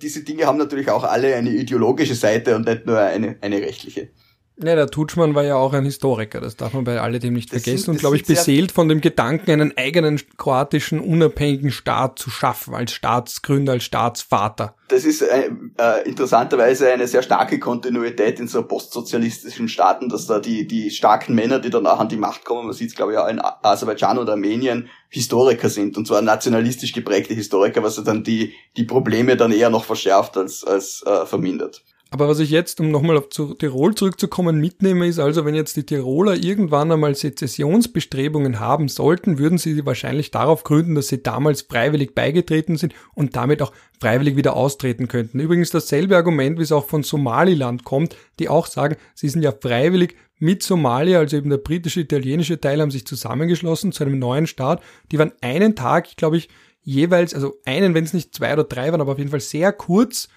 diese Dinge haben natürlich auch alle eine ideologische Seite und nicht nur eine, eine rechtliche. Ja, der Tutschmann war ja auch ein Historiker, das darf man bei alledem nicht Das vergessen sind- und glaube ich beseelt von dem Gedanken, einen eigenen kroatischen unabhängigen Staat zu schaffen, als Staatsgründer, als Staatsvater. Das ist äh, äh, interessanterweise eine sehr starke Kontinuität in so postsozialistischen Staaten, dass da die, die starken Männer, die danach an die Macht kommen, man sieht es glaube ich auch in Aserbaidschan oder Armenien, Historiker sind und zwar nationalistisch geprägte Historiker, was ja dann die, die Probleme dann eher noch verschärft als, als äh, vermindert. Aber was ich jetzt, um nochmal auf zu Tirol zurückzukommen, mitnehme, ist also, wenn jetzt die Tiroler irgendwann einmal Sezessionsbestrebungen haben sollten, würden sie wahrscheinlich darauf gründen, dass sie damals freiwillig beigetreten sind und damit auch freiwillig wieder austreten könnten. Übrigens dasselbe Argument, wie es auch von Somaliland kommt, die auch sagen, sie sind ja freiwillig mit Somalia, also eben der britische, italienische Teil, haben sich zusammengeschlossen zu einem neuen Staat. Die waren einen Tag, glaube ich, jeweils, also einen, wenn es nicht zwei oder drei waren, aber auf jeden Fall sehr kurz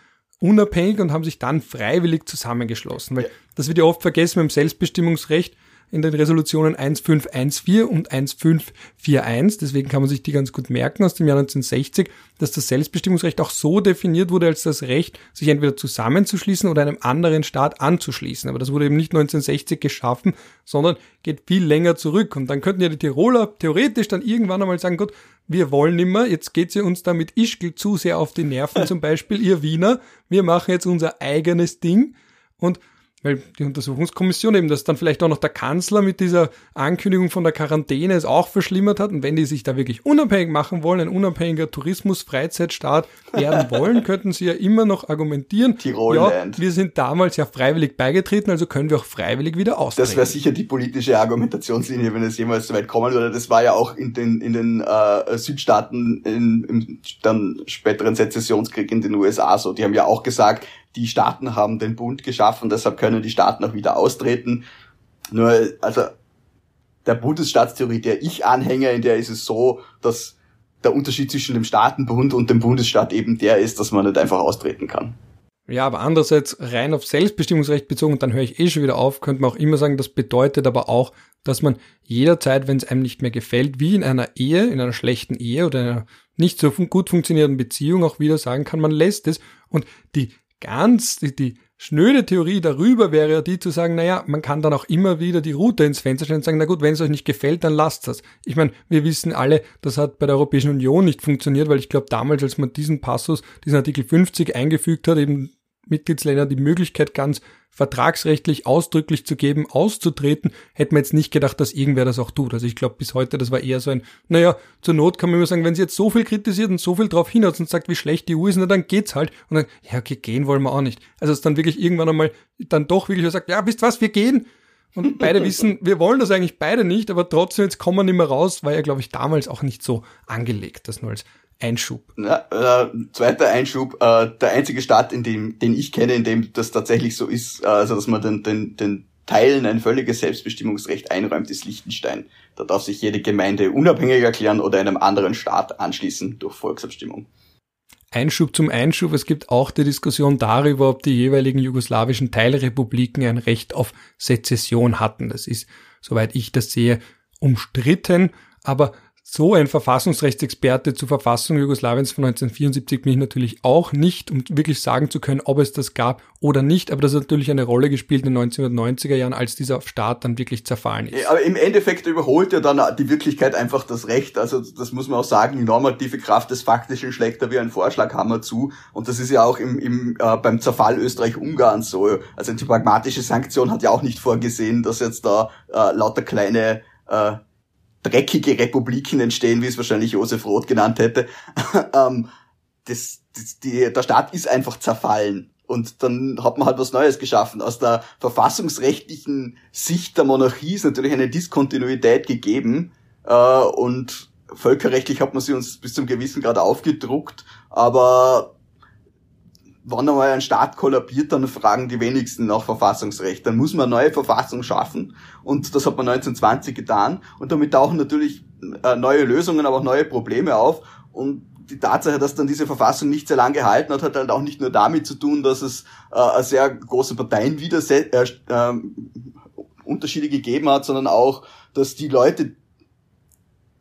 unabhängig und haben sich dann freiwillig zusammengeschlossen. Weil das wird ja oft vergessen dem Selbstbestimmungsrecht. in den Resolutionen 1514 und 1541. Deswegen kann man sich die ganz gut merken aus dem Jahr 1960, dass das Selbstbestimmungsrecht auch so definiert wurde als das Recht, sich entweder zusammenzuschließen oder einem anderen Staat anzuschließen. Aber das wurde eben nicht 1960 geschaffen, sondern geht viel länger zurück. Und dann könnten ja die Tiroler theoretisch dann irgendwann einmal sagen, Gott, wir wollen nimmer, jetzt geht sie uns da mit Ischgl zu sehr auf die Nerven, zum Beispiel ihr Wiener, wir machen jetzt unser eigenes Ding. Und weil die Untersuchungskommission eben das dann vielleicht auch noch der Kanzler mit dieser Ankündigung von der Quarantäne es auch verschlimmert hat. Und wenn die sich da wirklich unabhängig machen wollen, ein unabhängiger Tourismus-Freizeitstaat werden wollen, könnten sie ja immer noch argumentieren, Tirolland. ja, wir sind damals ja freiwillig beigetreten, also können wir auch freiwillig wieder austreten. Das wäre sicher die politische Argumentationslinie, wenn es jemals so weit kommen würde. Das war ja auch in den, in den äh, Südstaaten in, im dann späteren Sezessionskrieg in den USA so. Die haben ja auch gesagt, die Staaten haben den Bund geschaffen, deshalb können die Staaten auch wieder austreten. Nur, also der Bundesstaatstheorie, der ich anhänge, in der ist es so, dass der Unterschied zwischen dem Staatenbund und dem Bundesstaat eben der ist, dass man nicht einfach austreten kann. Ja, aber andererseits rein auf Selbstbestimmungsrecht bezogen, dann höre ich eh schon wieder auf, könnte man auch immer sagen, das bedeutet aber auch, dass man jederzeit, wenn es einem nicht mehr gefällt, wie in einer Ehe, in einer schlechten Ehe oder einer nicht so gut funktionierenden Beziehung auch wieder sagen kann, man lässt es. Und die ganz, die, die schnöde Theorie darüber wäre ja die zu sagen, naja, man kann dann auch immer wieder die Route ins Fenster stellen und sagen, na gut, wenn es euch nicht gefällt, dann lasst das. Ich meine, wir wissen alle, das hat bei der Europäischen Union nicht funktioniert, weil ich glaube damals, als man diesen Passus, diesen Artikel 50 eingefügt hat, eben Mitgliedsländern die Möglichkeit ganz vertragsrechtlich ausdrücklich zu geben, auszutreten, hätte man jetzt nicht gedacht, dass irgendwer das auch tut. Also ich glaube bis heute, das war eher so ein, naja, zur Not kann man immer sagen, wenn sie jetzt so viel kritisiert und so viel drauf hinaus und sagt, wie schlecht die EU ist, na, dann geht's halt. Und dann, ja, okay, gehen wollen wir auch nicht. Also es dann wirklich irgendwann einmal dann doch wirklich sagt, ja, wisst was, wir gehen. Und beide wissen, wir wollen das eigentlich beide nicht, aber trotzdem jetzt kommen wir nicht mehr raus, war ja, glaube ich, damals auch nicht so angelegt, das nur als Einschub. Ja, äh, zweiter Einschub, äh, der einzige Staat, in dem, den ich kenne, in dem das tatsächlich so ist, äh, also dass man den, den, den Teilen ein völliges Selbstbestimmungsrecht einräumt, ist Liechtenstein. Da darf sich jede Gemeinde unabhängig erklären oder einem anderen Staat anschließen durch Volksabstimmung. Einschub zum Einschub. Es gibt auch die Diskussion darüber, ob die jeweiligen jugoslawischen Teilrepubliken ein Recht auf Sezession hatten. Das ist, soweit ich das sehe, umstritten. Aber so ein Verfassungsrechtsexperte zur Verfassung Jugoslawiens von 1974 bin ich natürlich auch nicht, um wirklich sagen zu können, ob es das gab oder nicht. Aber das hat natürlich eine Rolle gespielt in den 1990er Jahren, als dieser Staat dann wirklich zerfallen ist. Aber im Endeffekt überholt ja dann die Wirklichkeit einfach das Recht. Also das muss man auch sagen, die normative Kraft des Faktischen schlägt da wie ein Vorschlaghammer zu. Und das ist ja auch im, im, äh, beim Zerfall Österreich-Ungarn so. Also die pragmatische Sanktion hat ja auch nicht vorgesehen, dass jetzt da äh, lauter kleine äh, dreckige Republiken entstehen, wie es wahrscheinlich Josef Roth genannt hätte. ähm, das, das, die, der Staat ist einfach zerfallen. Und dann hat man halt was Neues geschaffen. Aus der verfassungsrechtlichen Sicht der Monarchie ist natürlich eine Diskontinuität gegeben. Äh, und völkerrechtlich hat man sie uns bis zum gewissen Grad aufgedruckt. Aber wann einmal ein Staat kollabiert, dann fragen die wenigsten nach Verfassungsrecht. Dann muss man eine neue Verfassung schaffen. Und das hat man 1920 getan. Und damit tauchen natürlich äh, neue Lösungen, aber auch neue Probleme auf. Und die Tatsache, dass dann diese Verfassung nicht sehr lange gehalten hat, hat halt auch nicht nur damit zu tun, dass es äh, sehr große Parteien wieder äh, äh, Unterschiede gegeben hat, sondern auch, dass die Leute,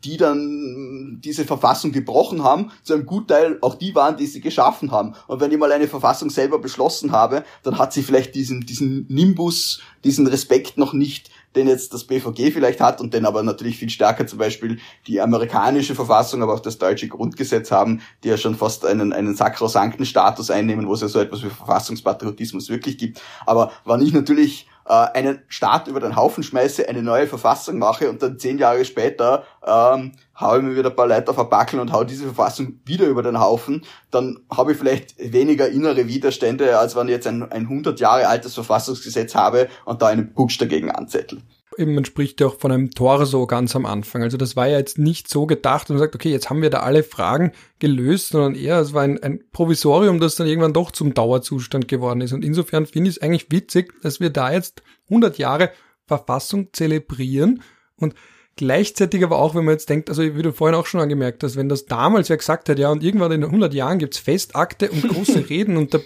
die dann diese Verfassung gebrochen haben, zu einem Gutteil auch die waren, die sie geschaffen haben. Und wenn ich mal eine Verfassung selber beschlossen habe, dann hat sie vielleicht diesen, diesen Nimbus, diesen Respekt noch nicht, den jetzt das BVG vielleicht hat und den aber natürlich viel stärker zum Beispiel die amerikanische Verfassung, aber auch das deutsche Grundgesetz haben, die ja schon fast einen, einen sakrosankten Status einnehmen, wo es ja so etwas wie Verfassungspatriotismus wirklich gibt. Aber wann ich natürlich äh, einen Staat über den Haufen schmeiße, eine neue Verfassung mache und dann zehn Jahre später ähm, haue ich mir wieder ein paar Leute auf ein Backel und hau diese Verfassung wieder über den Haufen, dann habe ich vielleicht weniger innere Widerstände, als wenn ich jetzt ein, ein 100 Jahre altes Verfassungsgesetz habe und da einen Putsch dagegen anzettel eben, man spricht ja auch von einem Torso ganz am Anfang. Also das war ja jetzt nicht so gedacht und man sagt, okay, jetzt haben wir da alle Fragen gelöst, sondern eher, es war ein, ein Provisorium, das dann irgendwann doch zum Dauerzustand geworden ist. Und insofern finde ich es eigentlich witzig, dass wir da jetzt 100 Jahre Verfassung zelebrieren und Gleichzeitig aber auch, wenn man jetzt denkt, also wie du vorhin auch schon angemerkt hast, wenn das damals wer gesagt hat, ja, und irgendwann in 100 Jahren gibt's Festakte und große Reden und der,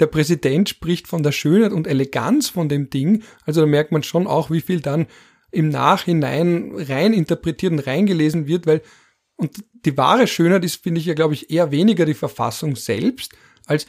der Präsident spricht von der Schönheit und Eleganz von dem Ding, also da merkt man schon auch, wie viel dann im Nachhinein rein interpretiert und reingelesen wird, weil und die wahre Schönheit ist, finde ich ja, glaube ich, eher weniger die Verfassung selbst, als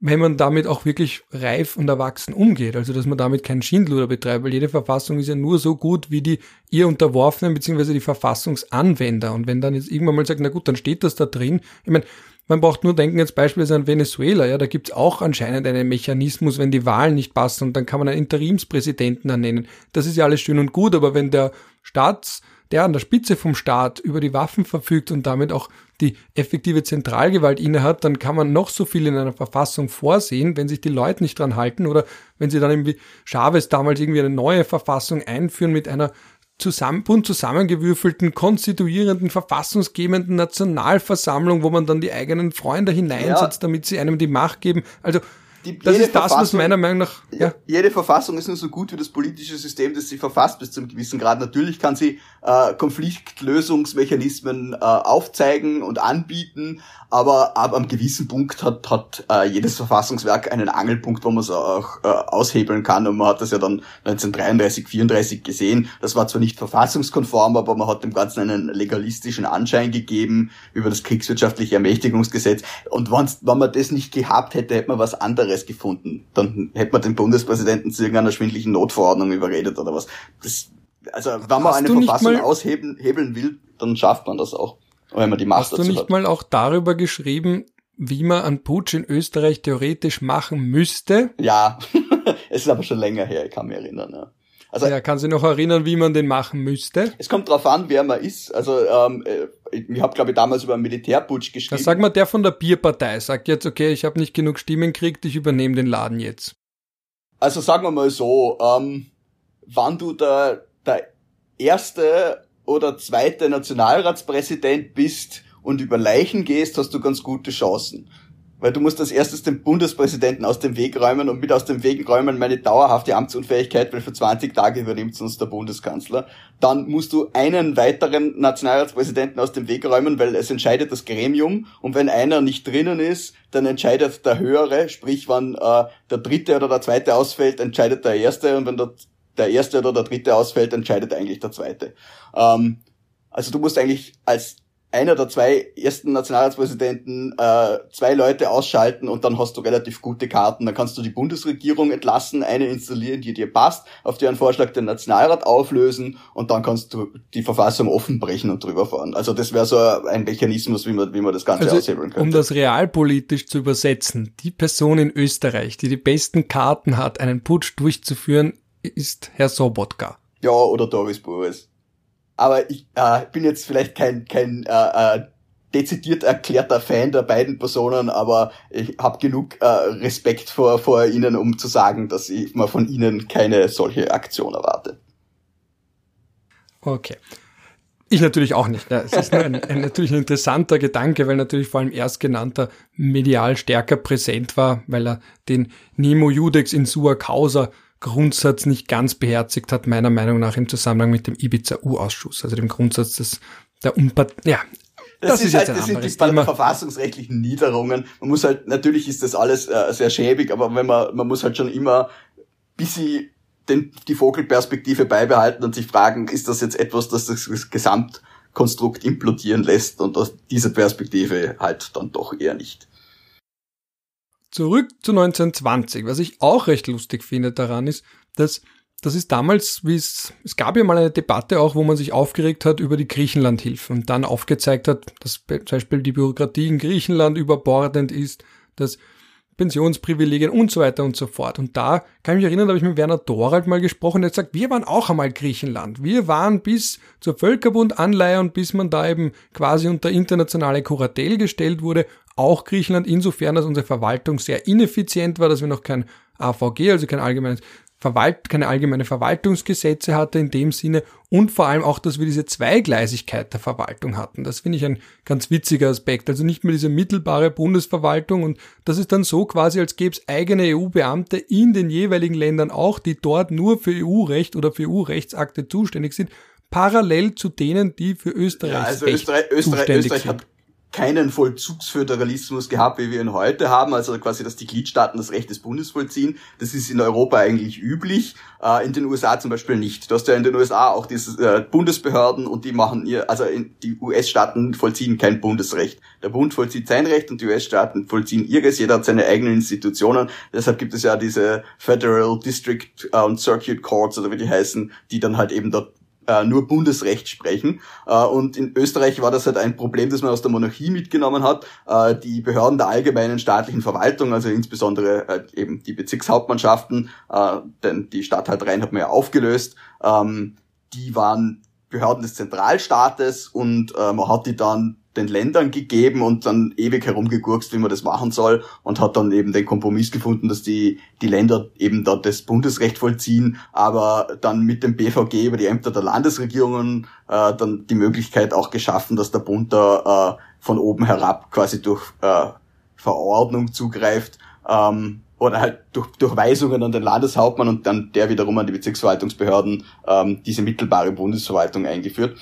wenn man damit auch wirklich reif und erwachsen umgeht. Also, dass man damit keinen Schindluder betreibt, weil jede Verfassung ist ja nur so gut wie die ihr Unterworfenen beziehungsweise die Verfassungsanwender. Und wenn dann jetzt irgendwann mal sagt, na gut, dann steht das da drin. Ich meine, man braucht nur denken jetzt beispielsweise an Venezuela, ja, da gibt's auch anscheinend einen Mechanismus, wenn die Wahlen nicht passen und dann kann man einen Interimspräsidenten ernennen. Das ist ja alles schön und gut, aber wenn der Staats der an der Spitze vom Staat über die Waffen verfügt und damit auch die effektive Zentralgewalt innehat, dann kann man noch so viel in einer Verfassung vorsehen, wenn sich die Leute nicht dran halten oder wenn sie dann irgendwie Chavez damals irgendwie eine neue Verfassung einführen mit einer zusammen, bunt zusammengewürfelten, konstituierenden, verfassungsgebenden Nationalversammlung, wo man dann die eigenen Freunde hineinsetzt, ja. damit sie einem die Macht geben. Also die, das ist das, was meiner Meinung nach. Ja. Jede Verfassung ist nur so gut wie das politische System, das sie verfasst bis zu einem gewissen Grad. Natürlich kann sie äh, Konfliktlösungsmechanismen äh, aufzeigen und anbieten, aber ab einem gewissen Punkt hat, hat äh, jedes Verfassungswerk einen Angelpunkt, wo man es auch äh, aushebeln kann. Und man hat das ja dann 1933, 34 gesehen. Das war zwar nicht verfassungskonform, aber man hat dem Ganzen einen legalistischen Anschein gegeben über das kriegswirtschaftliche Ermächtigungsgesetz. Und wenn man das nicht gehabt hätte, hätte man was anderes gefunden. Dann hätte man den Bundespräsidenten zu irgendeiner schwindlichen Notverordnung überredet oder was. Das, also wenn man Hast eine Verfassung aushebeln will, dann schafft man das auch. Wenn man die Macht Hast du nicht hat. mal auch darüber geschrieben, wie man einen Putsch in Österreich theoretisch machen müsste? Ja, es ist aber schon länger her, ich kann mich erinnern. Ja. Also, ja, kann sich noch erinnern, wie man den machen müsste? Es kommt drauf an, wer man ist. Also ähm, äh, ich habe, glaube ich, damals über einen Militärputsch geschrieben. Dann sag mal, der von der Bierpartei sagt jetzt, okay, ich habe nicht genug Stimmen gekriegt, ich übernehme den Laden jetzt. Also sagen wir mal so, ähm, wann du der, der erste oder zweite Nationalratspräsident bist und über Leichen gehst, hast du ganz gute Chancen. Weil du musst als erstes den Bundespräsidenten aus dem Weg räumen und mit aus dem Weg räumen meine dauerhafte Amtsunfähigkeit, weil für 20 Tage übernimmt uns der Bundeskanzler. Dann musst du einen weiteren Nationalratspräsidenten aus dem Weg räumen, weil es entscheidet das Gremium und wenn einer nicht drinnen ist, dann entscheidet der Höhere, sprich wenn äh, der dritte oder der zweite ausfällt, entscheidet der erste und wenn der der erste oder der dritte ausfällt, entscheidet eigentlich der zweite. Ähm, also du musst eigentlich als einer der zwei ersten Nationalratspräsidenten äh, zwei Leute ausschalten und dann hast du relativ gute Karten. Dann kannst du die Bundesregierung entlassen, eine installieren, die dir passt, auf deren Vorschlag den Nationalrat auflösen und dann kannst du die Verfassung offen brechen und drüber fahren. Also das wäre so ein Mechanismus, wie man, wie man das Ganze also, aushebeln könnte. Um das realpolitisch zu übersetzen, die Person in Österreich, die die besten Karten hat, einen Putsch durchzuführen, ist Herr Sobotka. Ja, oder Doris Boris. Aber ich äh, bin jetzt vielleicht kein, kein äh, äh, dezidiert erklärter Fan der beiden Personen, aber ich habe genug äh, Respekt vor, vor ihnen, um zu sagen, dass ich mal von ihnen keine solche Aktion erwarte. Okay. Ich natürlich auch nicht. Es ist ein, ein, natürlich ein interessanter Gedanke, weil natürlich vor allem erstgenannter medial stärker präsent war, weil er den Nemo Judex in Sua Causa Grundsatz nicht ganz beherzigt hat, meiner Meinung nach im Zusammenhang mit dem Ibiza-U-Ausschuss, also dem Grundsatz des, der Unpart, ja, das, das ist, ist halt, das sind die Thema. verfassungsrechtlichen Niederungen. Man muss halt, natürlich ist das alles äh, sehr schäbig, aber wenn man, man muss halt schon immer bisschen den, die Vogelperspektive beibehalten und sich fragen, ist das jetzt etwas, das das Gesamtkonstrukt implodieren lässt und aus dieser Perspektive halt dann doch eher nicht. Zurück zu 1920. Was ich auch recht lustig finde daran ist, dass das ist damals, wie es, es gab ja mal eine Debatte auch, wo man sich aufgeregt hat über die Griechenlandhilfe und dann aufgezeigt hat, dass zum Beispiel die Bürokratie in Griechenland überbordend ist, dass Pensionsprivilegien und so weiter und so fort. Und da kann ich mich erinnern, da habe ich mit Werner Dorald mal gesprochen, der hat gesagt, wir waren auch einmal Griechenland. Wir waren bis zur Völkerbundanleihe und bis man da eben quasi unter internationale Kuratel gestellt wurde, auch Griechenland insofern, dass unsere Verwaltung sehr ineffizient war, dass wir noch kein AVG, also kein allgemeines Verwalt, keine allgemeine Verwaltungsgesetze hatte in dem Sinne und vor allem auch, dass wir diese Zweigleisigkeit der Verwaltung hatten. Das finde ich ein ganz witziger Aspekt. Also nicht mehr diese mittelbare Bundesverwaltung und das ist dann so quasi, als gäbe es eigene EU-Beamte in den jeweiligen Ländern auch, die dort nur für EU-Recht oder für EU-Rechtsakte zuständig sind, parallel zu denen, die für Österreich, ja, also Österreich, Österreich, Österreich hat keinen Vollzugsföderalismus gehabt, wie wir ihn heute haben, also quasi, dass die Gliedstaaten das Recht des Bundes vollziehen. Das ist in Europa eigentlich üblich, äh, in den USA zum Beispiel nicht. Du hast ja in den USA auch diese äh, Bundesbehörden und die machen ihr, also die US-Staaten vollziehen kein Bundesrecht. Der Bund vollzieht sein Recht und die US-Staaten vollziehen ihres. Jeder hat seine eigenen Institutionen. Deshalb gibt es ja diese Federal District äh, und Circuit Courts oder wie die heißen, die dann halt eben dort äh, nur Bundesrecht sprechen. Äh, und in Österreich war das halt ein Problem, das man aus der Monarchie mitgenommen hat. Äh, die Behörden der allgemeinen staatlichen Verwaltung, also insbesondere äh, eben die Bezirkshauptmannschaften, äh, denn die Stadthaltereien hat man ja aufgelöst, ähm, die waren Behörden des Zentralstaates und äh, man hat die dann den Ländern gegeben und dann ewig herumgegurkst, wie man das machen soll und hat dann eben den Kompromiss gefunden, dass die, die Länder eben da das Bundesrecht vollziehen, aber dann mit dem BVG über die Ämter der Landesregierungen äh, dann die Möglichkeit auch geschaffen, dass der Bund da äh, von oben herab quasi durch äh, Verordnung zugreift. Ähm, oder halt durch, durch Weisungen an den Landeshauptmann und dann der wiederum an die Bezirksverwaltungsbehörden ähm, diese mittelbare Bundesverwaltung eingeführt.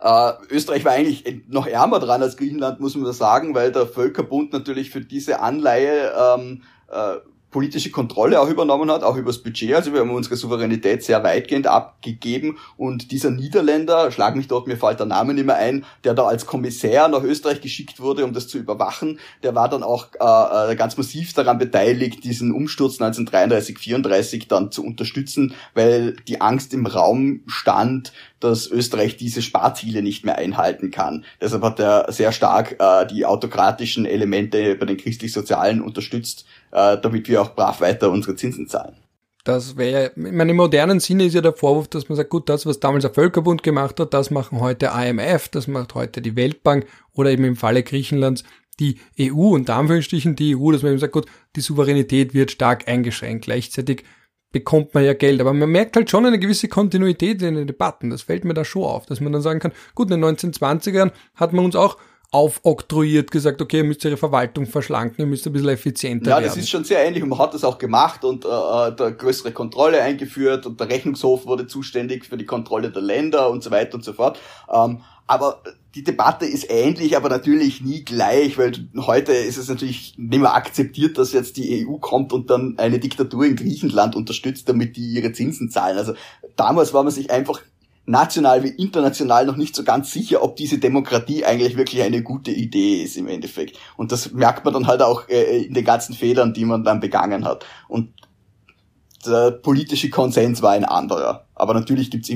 Äh, Österreich war eigentlich noch ärmer dran als Griechenland, muss man sagen, weil der Völkerbund natürlich für diese Anleihe ähm, äh, politische Kontrolle auch übernommen hat, auch übers Budget. Also wir haben unsere Souveränität sehr weitgehend abgegeben und dieser Niederländer, schlag mich dort, mir fällt der Name nicht mehr ein, der da als Kommissär nach Österreich geschickt wurde, um das zu überwachen, der war dann auch äh, äh ganz massiv daran beteiligt, diesen Umsturz 1933, 34 dann zu unterstützen, weil die Angst im Raum stand, dass Österreich diese Sparziele nicht mehr einhalten kann. Deshalb hat er sehr stark äh, die autokratischen Elemente bei den christlich-sozialen unterstützt, äh, damit wir auch brav weiter unsere Zinsen zahlen. Das wäre, ich meine, im modernen Sinne ist ja der Vorwurf, dass man sagt, gut, das, was damals der Völkerbund gemacht hat, das machen heute IMF, das macht heute die Weltbank oder eben im Falle Griechenlands die EU und Anführungsstrichen die EU, dass man eben sagt, gut, die Souveränität wird stark eingeschränkt. Gleichzeitig bekommt man ja Geld. Aber man merkt halt schon eine gewisse Kontinuität in den Debatten. Das fällt mir da schon auf, dass man dann sagen kann, gut, in den 1920ern hat man uns auch aufoktroyiert, gesagt, okay, ihr müsst ihre Verwaltung verschlanken, ihr müsst ein bisschen effizienter ja, werden. Ja, das ist schon sehr ähnlich und man hat das auch gemacht und äh, äh, da größere Kontrolle eingeführt und der Rechnungshof wurde zuständig für die Kontrolle der Länder und so weiter und so fort. Ähm, aber die Debatte ist ähnlich, aber natürlich nie gleich, weil heute ist es natürlich nicht mehr akzeptiert, dass jetzt die EU kommt und dann eine Diktatur in Griechenland unterstützt, damit die ihre Zinsen zahlen. Also damals war man sich einfach national wie international noch nicht so ganz sicher, ob diese Demokratie eigentlich wirklich eine gute Idee ist im Endeffekt. Und das merkt man dann halt auch äh, in den ganzen Fehlern, die man dann begangen hat. Und der politische Konsens war ein anderer. Aber natürlich gibt es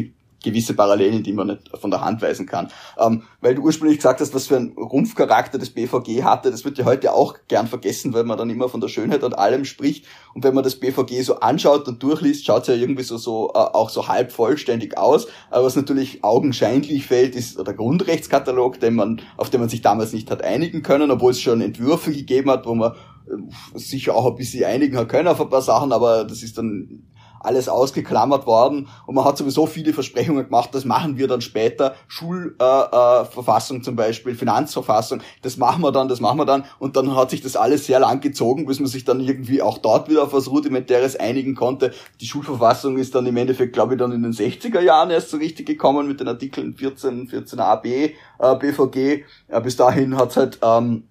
gewisse Parallelen, die man nicht von der Hand weisen kann. Ähm, weil du ursprünglich gesagt hast, was für ein Rumpfcharakter das BVG hatte, das wird ja heute auch gern vergessen, weil man dann immer von der Schönheit und allem spricht. Und wenn man das BVG so anschaut und durchliest, schaut es ja irgendwie so, so äh, auch so halb vollständig aus. Aber was natürlich augenscheinlich fällt, ist der Grundrechtskatalog, den man, auf den man sich damals nicht hat einigen können, obwohl es schon Entwürfe gegeben hat, wo man äh, sich auch ein bisschen einigen hat können auf ein paar Sachen, aber das ist dann alles ausgeklammert worden und man hat sowieso viele Versprechungen gemacht, das machen wir dann später, Schulverfassung äh, äh, zum Beispiel, Finanzverfassung, das machen wir dann, das machen wir dann und dann hat sich das alles sehr lang gezogen, bis man sich dann irgendwie auch dort wieder auf was Rudimentäres einigen konnte. Die Schulverfassung ist dann im Endeffekt, glaube ich, dann in den 60er Jahren erst so richtig gekommen mit den Artikeln 14, 14a, b, äh, BVG. Ja, bis dahin hat's halt ähm,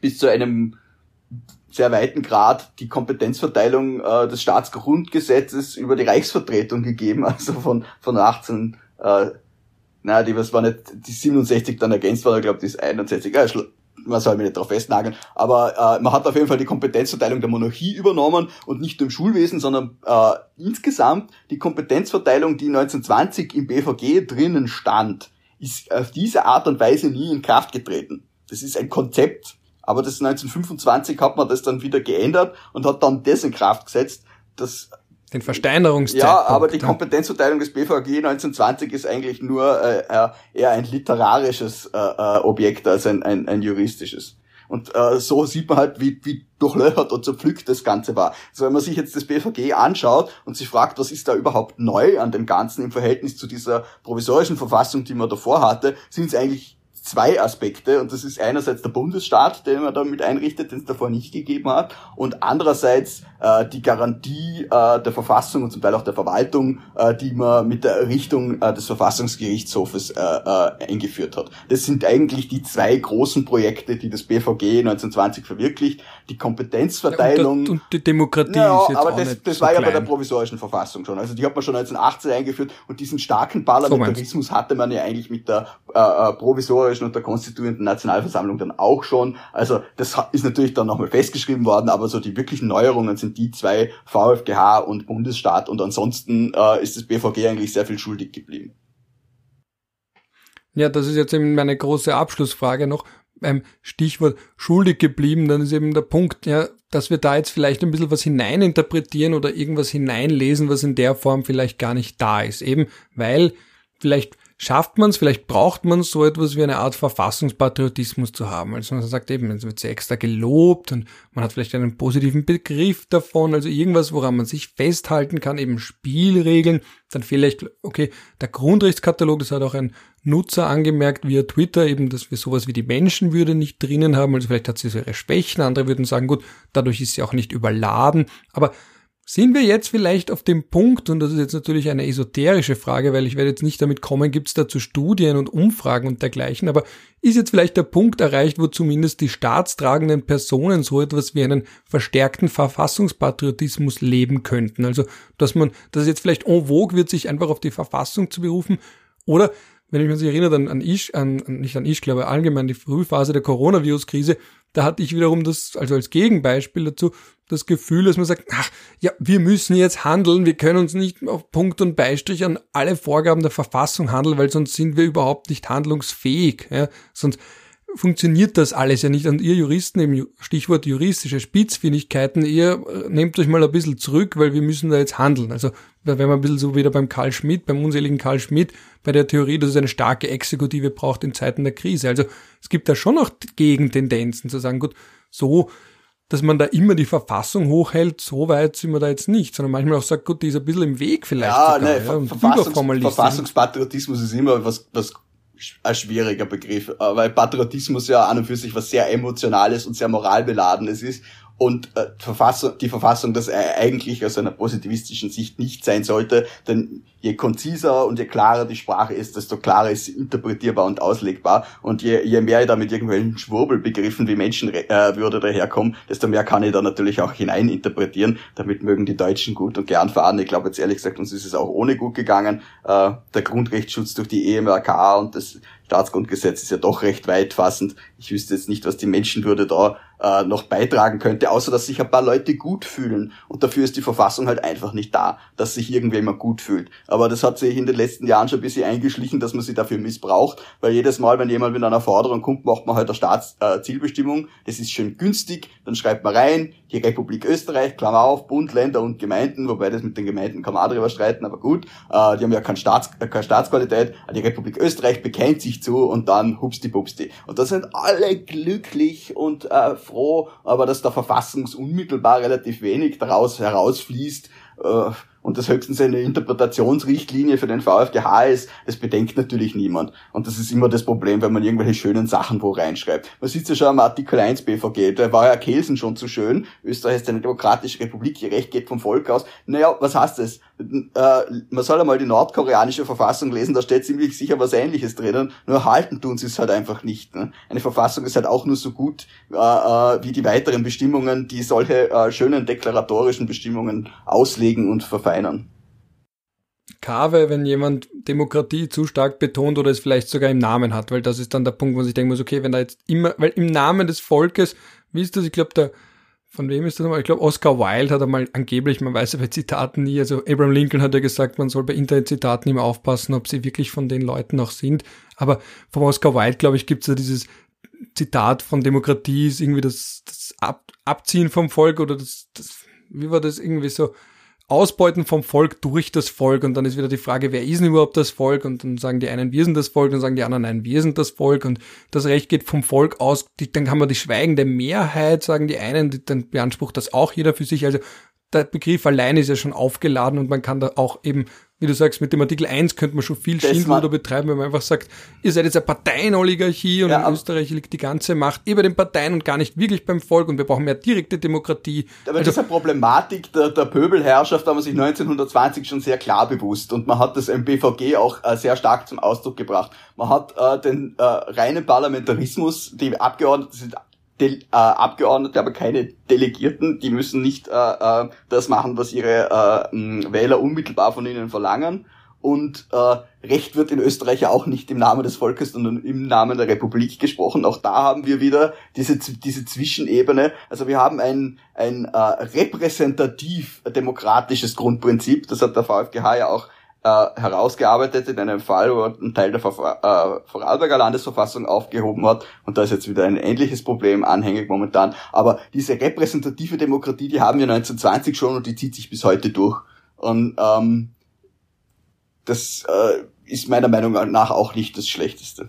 bis zu einem sehr weiten Grad die Kompetenzverteilung äh, des Staatsgrundgesetzes über die Reichsvertretung gegeben, also von, von 18, äh, naja, die was war nicht, die 67 dann ergänzt worden, ich glaube, die ist 61, äh, man soll mich nicht darauf festnageln, aber äh, man hat auf jeden Fall die Kompetenzverteilung der Monarchie übernommen und nicht nur im Schulwesen, sondern äh, insgesamt die Kompetenzverteilung, die 1920 im BVG drinnen stand, ist auf diese Art und Weise nie in Kraft getreten. Das ist ein Konzept, aber das 1925 hat man das dann wieder geändert und hat dann das in Kraft gesetzt. Das den Versteinerungszeitpunkt. Ja, aber die Kompetenzverteilung des BVG 1920 ist eigentlich nur äh, äh, eher ein literarisches äh, äh, Objekt als ein, ein, ein juristisches. Und äh, so sieht man halt, wie, wie durchlöchert und zerpflückt das Ganze war. Also wenn man sich jetzt das BVG anschaut und sich fragt, was ist da überhaupt neu an dem Ganzen im Verhältnis zu dieser provisorischen Verfassung, die man davor hatte, sind es eigentlich zwei Aspekte und das ist einerseits der Bundesstaat, den man da mit einrichtet, den es davor nicht gegeben hat und andererseits äh, die Garantie äh, der Verfassung und zum Teil auch der Verwaltung, äh, die man mit der Errichtung äh, des Verfassungsgerichtshofes äh, äh, eingeführt hat. Das sind eigentlich die zwei großen Projekte, die das BVG 1920 verwirklicht. Die Kompetenzverteilung. Ja, und, und, die Demokratie ja, ist jetzt aber auch das, das so war klein. ja bei der provisorischen Verfassung schon. Also die hat man schon 1918 eingeführt und diesen starken Parlamentarismus so hatte man ja eigentlich mit der äh, äh, provisorischen und der konstituierenden Nationalversammlung dann auch schon. Also das ist natürlich dann nochmal festgeschrieben worden, aber so die wirklichen Neuerungen sind die zwei, VfGH und Bundesstaat und ansonsten äh, ist das BVG eigentlich sehr viel schuldig geblieben. Ja, das ist jetzt eben meine große Abschlussfrage noch. Beim Stichwort schuldig geblieben, dann ist eben der Punkt, ja, dass wir da jetzt vielleicht ein bisschen was hineininterpretieren oder irgendwas hineinlesen, was in der Form vielleicht gar nicht da ist. Eben weil vielleicht schafft man es, vielleicht braucht man so etwas wie eine Art Verfassungspatriotismus zu haben. Also man sagt eben, es wird sehr extra gelobt und man hat vielleicht einen positiven Begriff davon, also irgendwas, woran man sich festhalten kann, eben Spielregeln, dann vielleicht, okay, der Grundrechtskatalog, das hat auch ein Nutzer angemerkt via Twitter, eben, dass wir sowas wie die Menschenwürde nicht drinnen haben, also vielleicht hat sie so ihre Schwächen, andere würden sagen, gut, dadurch ist sie auch nicht überladen, aber sind wir jetzt vielleicht auf dem Punkt, und das ist jetzt natürlich eine esoterische Frage, weil ich werde jetzt nicht damit kommen, gibt es dazu Studien und Umfragen und dergleichen, aber ist jetzt vielleicht der Punkt erreicht, wo zumindest die staatstragenden Personen so etwas wie einen verstärkten Verfassungspatriotismus leben könnten? Also, dass man, dass es jetzt vielleicht en vogue wird, sich einfach auf die Verfassung zu berufen, oder wenn ich mich erinnere an, an Isch, an, nicht an Isch, glaube allgemein die Frühphase der Coronavirus-Krise, da hatte ich wiederum das, also als Gegenbeispiel dazu, das Gefühl, dass man sagt, ach, ja, wir müssen jetzt handeln, wir können uns nicht auf Punkt und Beistrich an alle Vorgaben der Verfassung handeln, weil sonst sind wir überhaupt nicht handlungsfähig. Ja? Sonst funktioniert das alles ja nicht. Und ihr Juristen, im Stichwort juristische Spitzfindigkeiten, ihr äh, nehmt euch mal ein bisschen zurück, weil wir müssen da jetzt handeln. Also wenn man ein bisschen so wieder beim Karl Schmidt, beim unseligen Karl Schmidt, bei der Theorie, dass es eine starke Exekutive braucht in Zeiten der Krise. Also es gibt da schon noch Gegentendenzen zu sagen, gut, so dass man da immer die Verfassung hochhält, so weit sind wir da jetzt nicht, sondern manchmal auch sagt, gut, die ist ein bisschen im Weg vielleicht. Ja, sogar, nein, ja, Verfassungs Verfassungspatriotismus ist immer was, was ein schwieriger Begriff, weil Patriotismus ja an und für sich was sehr Emotionales und sehr Moralbeladenes ist und äh, Verfassung, die Verfassung das eigentlich aus einer positivistischen Sicht nicht sein sollte, denn je konziser und je klarer die Sprache ist, desto klarer ist sie interpretierbar und auslegbar und je, je mehr ich da mit irgendwelchen Schwurbelbegriffen wie Menschenwürde äh, daherkomme, desto mehr kann ich da natürlich auch hineininterpretieren, damit mögen die Deutschen gut und gern fahren. Ich glaube jetzt ehrlich gesagt, uns ist es auch ohne gut gegangen. Äh, der Grundrechtsschutz durch die EMRK und das Staatsgrundgesetz ist ja doch recht weitfassend. Ich wüsste jetzt nicht, was die Menschenwürde da äh, noch beitragen könnte, außer dass sich ein paar Leute gut fühlen. Und dafür ist die Verfassung halt einfach nicht da, dass sich irgendjemand gut fühlt. Aber das hat sich in den letzten Jahren schon ein bisschen eingeschlichen, dass man sie dafür missbraucht, weil jedes Mal, wenn jemand mit einer Forderung kommt, macht man halt eine Staatszielbestimmung. Äh, das ist schön günstig, dann schreibt man rein, die Republik Österreich, Klammer auf, Bund, Länder und Gemeinden, wobei das mit den Gemeinden kann man auch drüber streiten, aber gut, äh, die haben ja keine, Staats, äh, keine Staatsqualität, die Republik Österreich bekennt sich zu und dann hupsti pupsti. Und da sind alle glücklich und äh, froh, aber dass da verfassungsunmittelbar relativ wenig daraus herausfließt, äh, und das höchstens eine Interpretationsrichtlinie für den VfGH ist, das bedenkt natürlich niemand. Und das ist immer das Problem, wenn man irgendwelche schönen Sachen wo reinschreibt. Man sieht ja schon am Artikel 1 BVG, da war ja Kelsen schon zu schön. Österreich ist eine demokratische Republik, ihr Recht geht vom Volk aus. Naja, was heißt das? Äh, man soll einmal die nordkoreanische Verfassung lesen, da steht ziemlich sicher was ähnliches drinnen, nur halten tun sie es halt einfach nicht. Ne? Eine Verfassung ist halt auch nur so gut äh, äh, wie die weiteren Bestimmungen, die solche äh, schönen deklaratorischen Bestimmungen auslegen und verfeinern. Kave, wenn jemand Demokratie zu stark betont oder es vielleicht sogar im Namen hat, weil das ist dann der Punkt, wo ich denken muss, okay, wenn da jetzt immer, weil im Namen des Volkes, wie ist das, ich glaube, der von wem ist das nochmal? Ich glaube, Oscar Wilde hat einmal angeblich, man weiß ja bei Zitaten nie, also Abraham Lincoln hat ja gesagt, man soll bei Internetzitaten immer aufpassen, ob sie wirklich von den Leuten noch sind. Aber vom Oscar Wilde, glaube ich, gibt es ja dieses Zitat von Demokratie, ist irgendwie das, das Ab Abziehen vom Volk oder das, das, wie war das irgendwie so? Ausbeuten vom Volk durch das Volk. Und dann ist wieder die Frage, wer ist denn überhaupt das Volk? Und dann sagen die einen, wir sind das Volk, dann sagen die anderen, nein, wir sind das Volk. Und das Recht geht vom Volk aus, dann kann man die schweigende Mehrheit, sagen die einen, dann beansprucht das auch jeder für sich, also der Begriff allein ist ja schon aufgeladen und man kann da auch eben, wie du sagst, mit dem Artikel 1 könnte man schon viel Schindluder betreiben, wenn man einfach sagt, ihr seid jetzt eine Parteienoligarchie und ja, in Österreich liegt die ganze Macht über den Parteien und gar nicht wirklich beim Volk und wir brauchen mehr direkte Demokratie. Aber also, diese Problematik der, der Pöbelherrschaft war man sich 1920 schon sehr klar bewusst und man hat das im BVG auch äh, sehr stark zum Ausdruck gebracht. Man hat äh, den äh, reinen Parlamentarismus, die Abgeordneten sind De äh, Abgeordnete, aber keine Delegierten. Die müssen nicht äh, äh, das machen, was ihre äh, Wähler unmittelbar von ihnen verlangen. Und äh, Recht wird in Österreich ja auch nicht im Namen des Volkes, sondern im Namen der Republik gesprochen. Auch da haben wir wieder diese, diese Zwischenebene. Also wir haben ein, ein äh, repräsentativ demokratisches Grundprinzip. Das hat der VfGH ja auch äh, herausgearbeitet in einem Fall, wo einen Teil der Ver äh, Vorarlberger Landesverfassung aufgehoben hat. Und da ist jetzt wieder ein ähnliches Problem anhängig momentan. Aber diese repräsentative Demokratie, die haben wir 1920 schon und die zieht sich bis heute durch. Und ähm, das äh, ist meiner Meinung nach auch nicht das Schlechteste.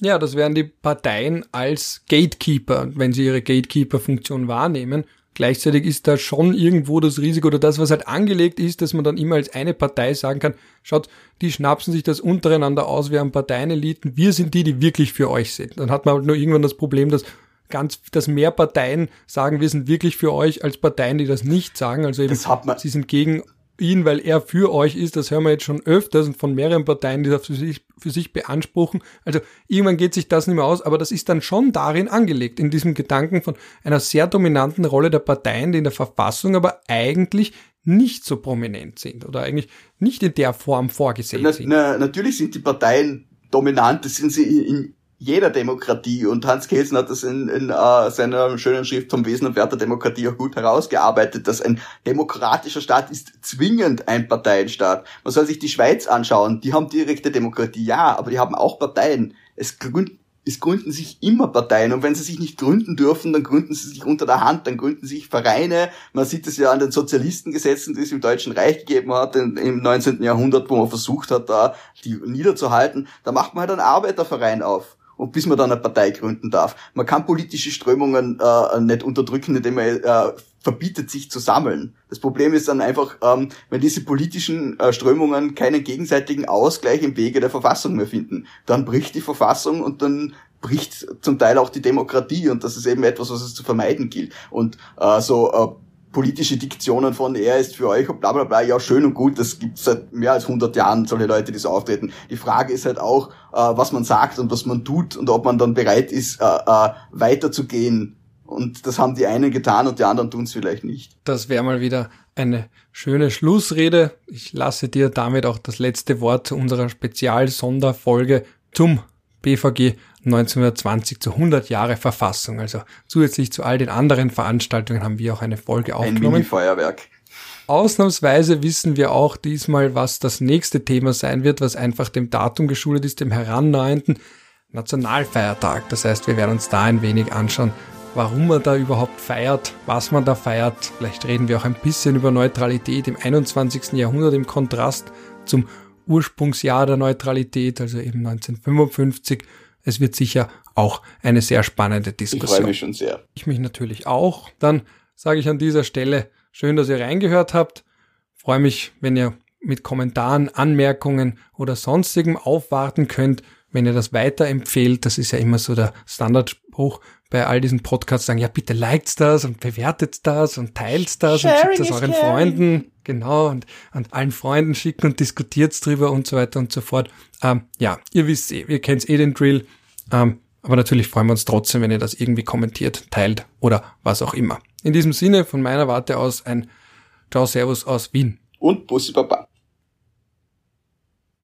Ja, das wären die Parteien als Gatekeeper, wenn sie ihre Gatekeeper-Funktion wahrnehmen. Gleichzeitig ist da schon irgendwo das Risiko oder das, was halt angelegt ist, dass man dann immer als eine Partei sagen kann, schaut, die schnapsen sich das untereinander aus, wir haben Parteieneliten, wir sind die, die wirklich für euch sind. Dann hat man halt nur irgendwann das Problem, dass ganz, dass mehr Parteien sagen, wir sind wirklich für euch, als Parteien, die das nicht sagen. Also eben, sie sind gegen ihn, weil er für euch ist, das hören wir jetzt schon öfters und von mehreren Parteien, die das für sich, für sich beanspruchen. Also irgendwann geht sich das nicht mehr aus, aber das ist dann schon darin angelegt, in diesem Gedanken von einer sehr dominanten Rolle der Parteien, die in der Verfassung aber eigentlich nicht so prominent sind oder eigentlich nicht in der Form vorgesehen na, sind. Na, natürlich sind die Parteien dominant, das sind sie in, jeder Demokratie. Und Hans Kelsen hat das in, in uh, seiner schönen Schrift vom Wesen und Wert der Demokratie auch gut herausgearbeitet, dass ein demokratischer Staat ist zwingend ein Parteienstaat. Man soll sich die Schweiz anschauen, die haben direkte Demokratie, ja, aber die haben auch Parteien. Es, gründ, es gründen sich immer Parteien und wenn sie sich nicht gründen dürfen, dann gründen sie sich unter der Hand, dann gründen sich Vereine. Man sieht es ja an den Sozialistengesetzen, die es im Deutschen Reich gegeben hat, im 19. Jahrhundert, wo man versucht hat, da die niederzuhalten. Da macht man halt einen Arbeiterverein auf und bis man dann eine Partei gründen darf. Man kann politische Strömungen äh, nicht unterdrücken, indem man äh, verbietet, sich zu sammeln. Das Problem ist dann einfach, ähm, wenn diese politischen äh, Strömungen keinen gegenseitigen Ausgleich im Wege der Verfassung mehr finden, dann bricht die Verfassung und dann bricht zum Teil auch die Demokratie und das ist eben etwas, was es zu vermeiden gilt. Und äh, so äh, politische Diktionen von er ist für euch und bla bla bla, ja schön und gut, das gibt seit mehr als 100 Jahren, solche Leute, die so auftreten. Die Frage ist halt auch, äh, was man sagt und was man tut und ob man dann bereit ist, äh, äh, weiterzugehen. Und das haben die einen getan und die anderen tun es vielleicht nicht. Das wäre mal wieder eine schöne Schlussrede. Ich lasse dir damit auch das letzte Wort zu unserer Spezial-Sonderfolge zum BVG 1920 zu 100 Jahre Verfassung. Also zusätzlich zu all den anderen Veranstaltungen haben wir auch eine Folge aufgenommen. Ein Mini-Feuerwerk. Ausnahmsweise wissen wir auch diesmal, was das nächste Thema sein wird, was einfach dem Datum geschuldet ist, dem herannahenden Nationalfeiertag. Das heißt, wir werden uns da ein wenig anschauen, warum man da überhaupt feiert, was man da feiert. Vielleicht reden wir auch ein bisschen über Neutralität im 21. Jahrhundert im Kontrast zum Ursprungsjahr der Neutralität, also eben 1955 es wird sicher auch eine sehr spannende Diskussion. Ich freue mich schon sehr. Ich mich natürlich auch. Dann sage ich an dieser Stelle, schön, dass ihr reingehört habt. Freue mich, wenn ihr mit Kommentaren, Anmerkungen oder sonstigem aufwarten könnt, wenn ihr das weiterempfehlt. Das ist ja immer so der Standardspruch bei all diesen Podcasts sagen, ja bitte liked das und bewertet das und teilt das Sharing und schickt das euren Freunden. Genau, und, und allen Freunden schicken und diskutiert drüber und so weiter und so fort. Ähm, ja, ihr wisst eh, ihr kennt eh den Drill. Ähm, aber natürlich freuen wir uns trotzdem, wenn ihr das irgendwie kommentiert, teilt oder was auch immer. In diesem Sinne von meiner Warte aus ein Ciao Servus aus Wien. Und Bussi Baba.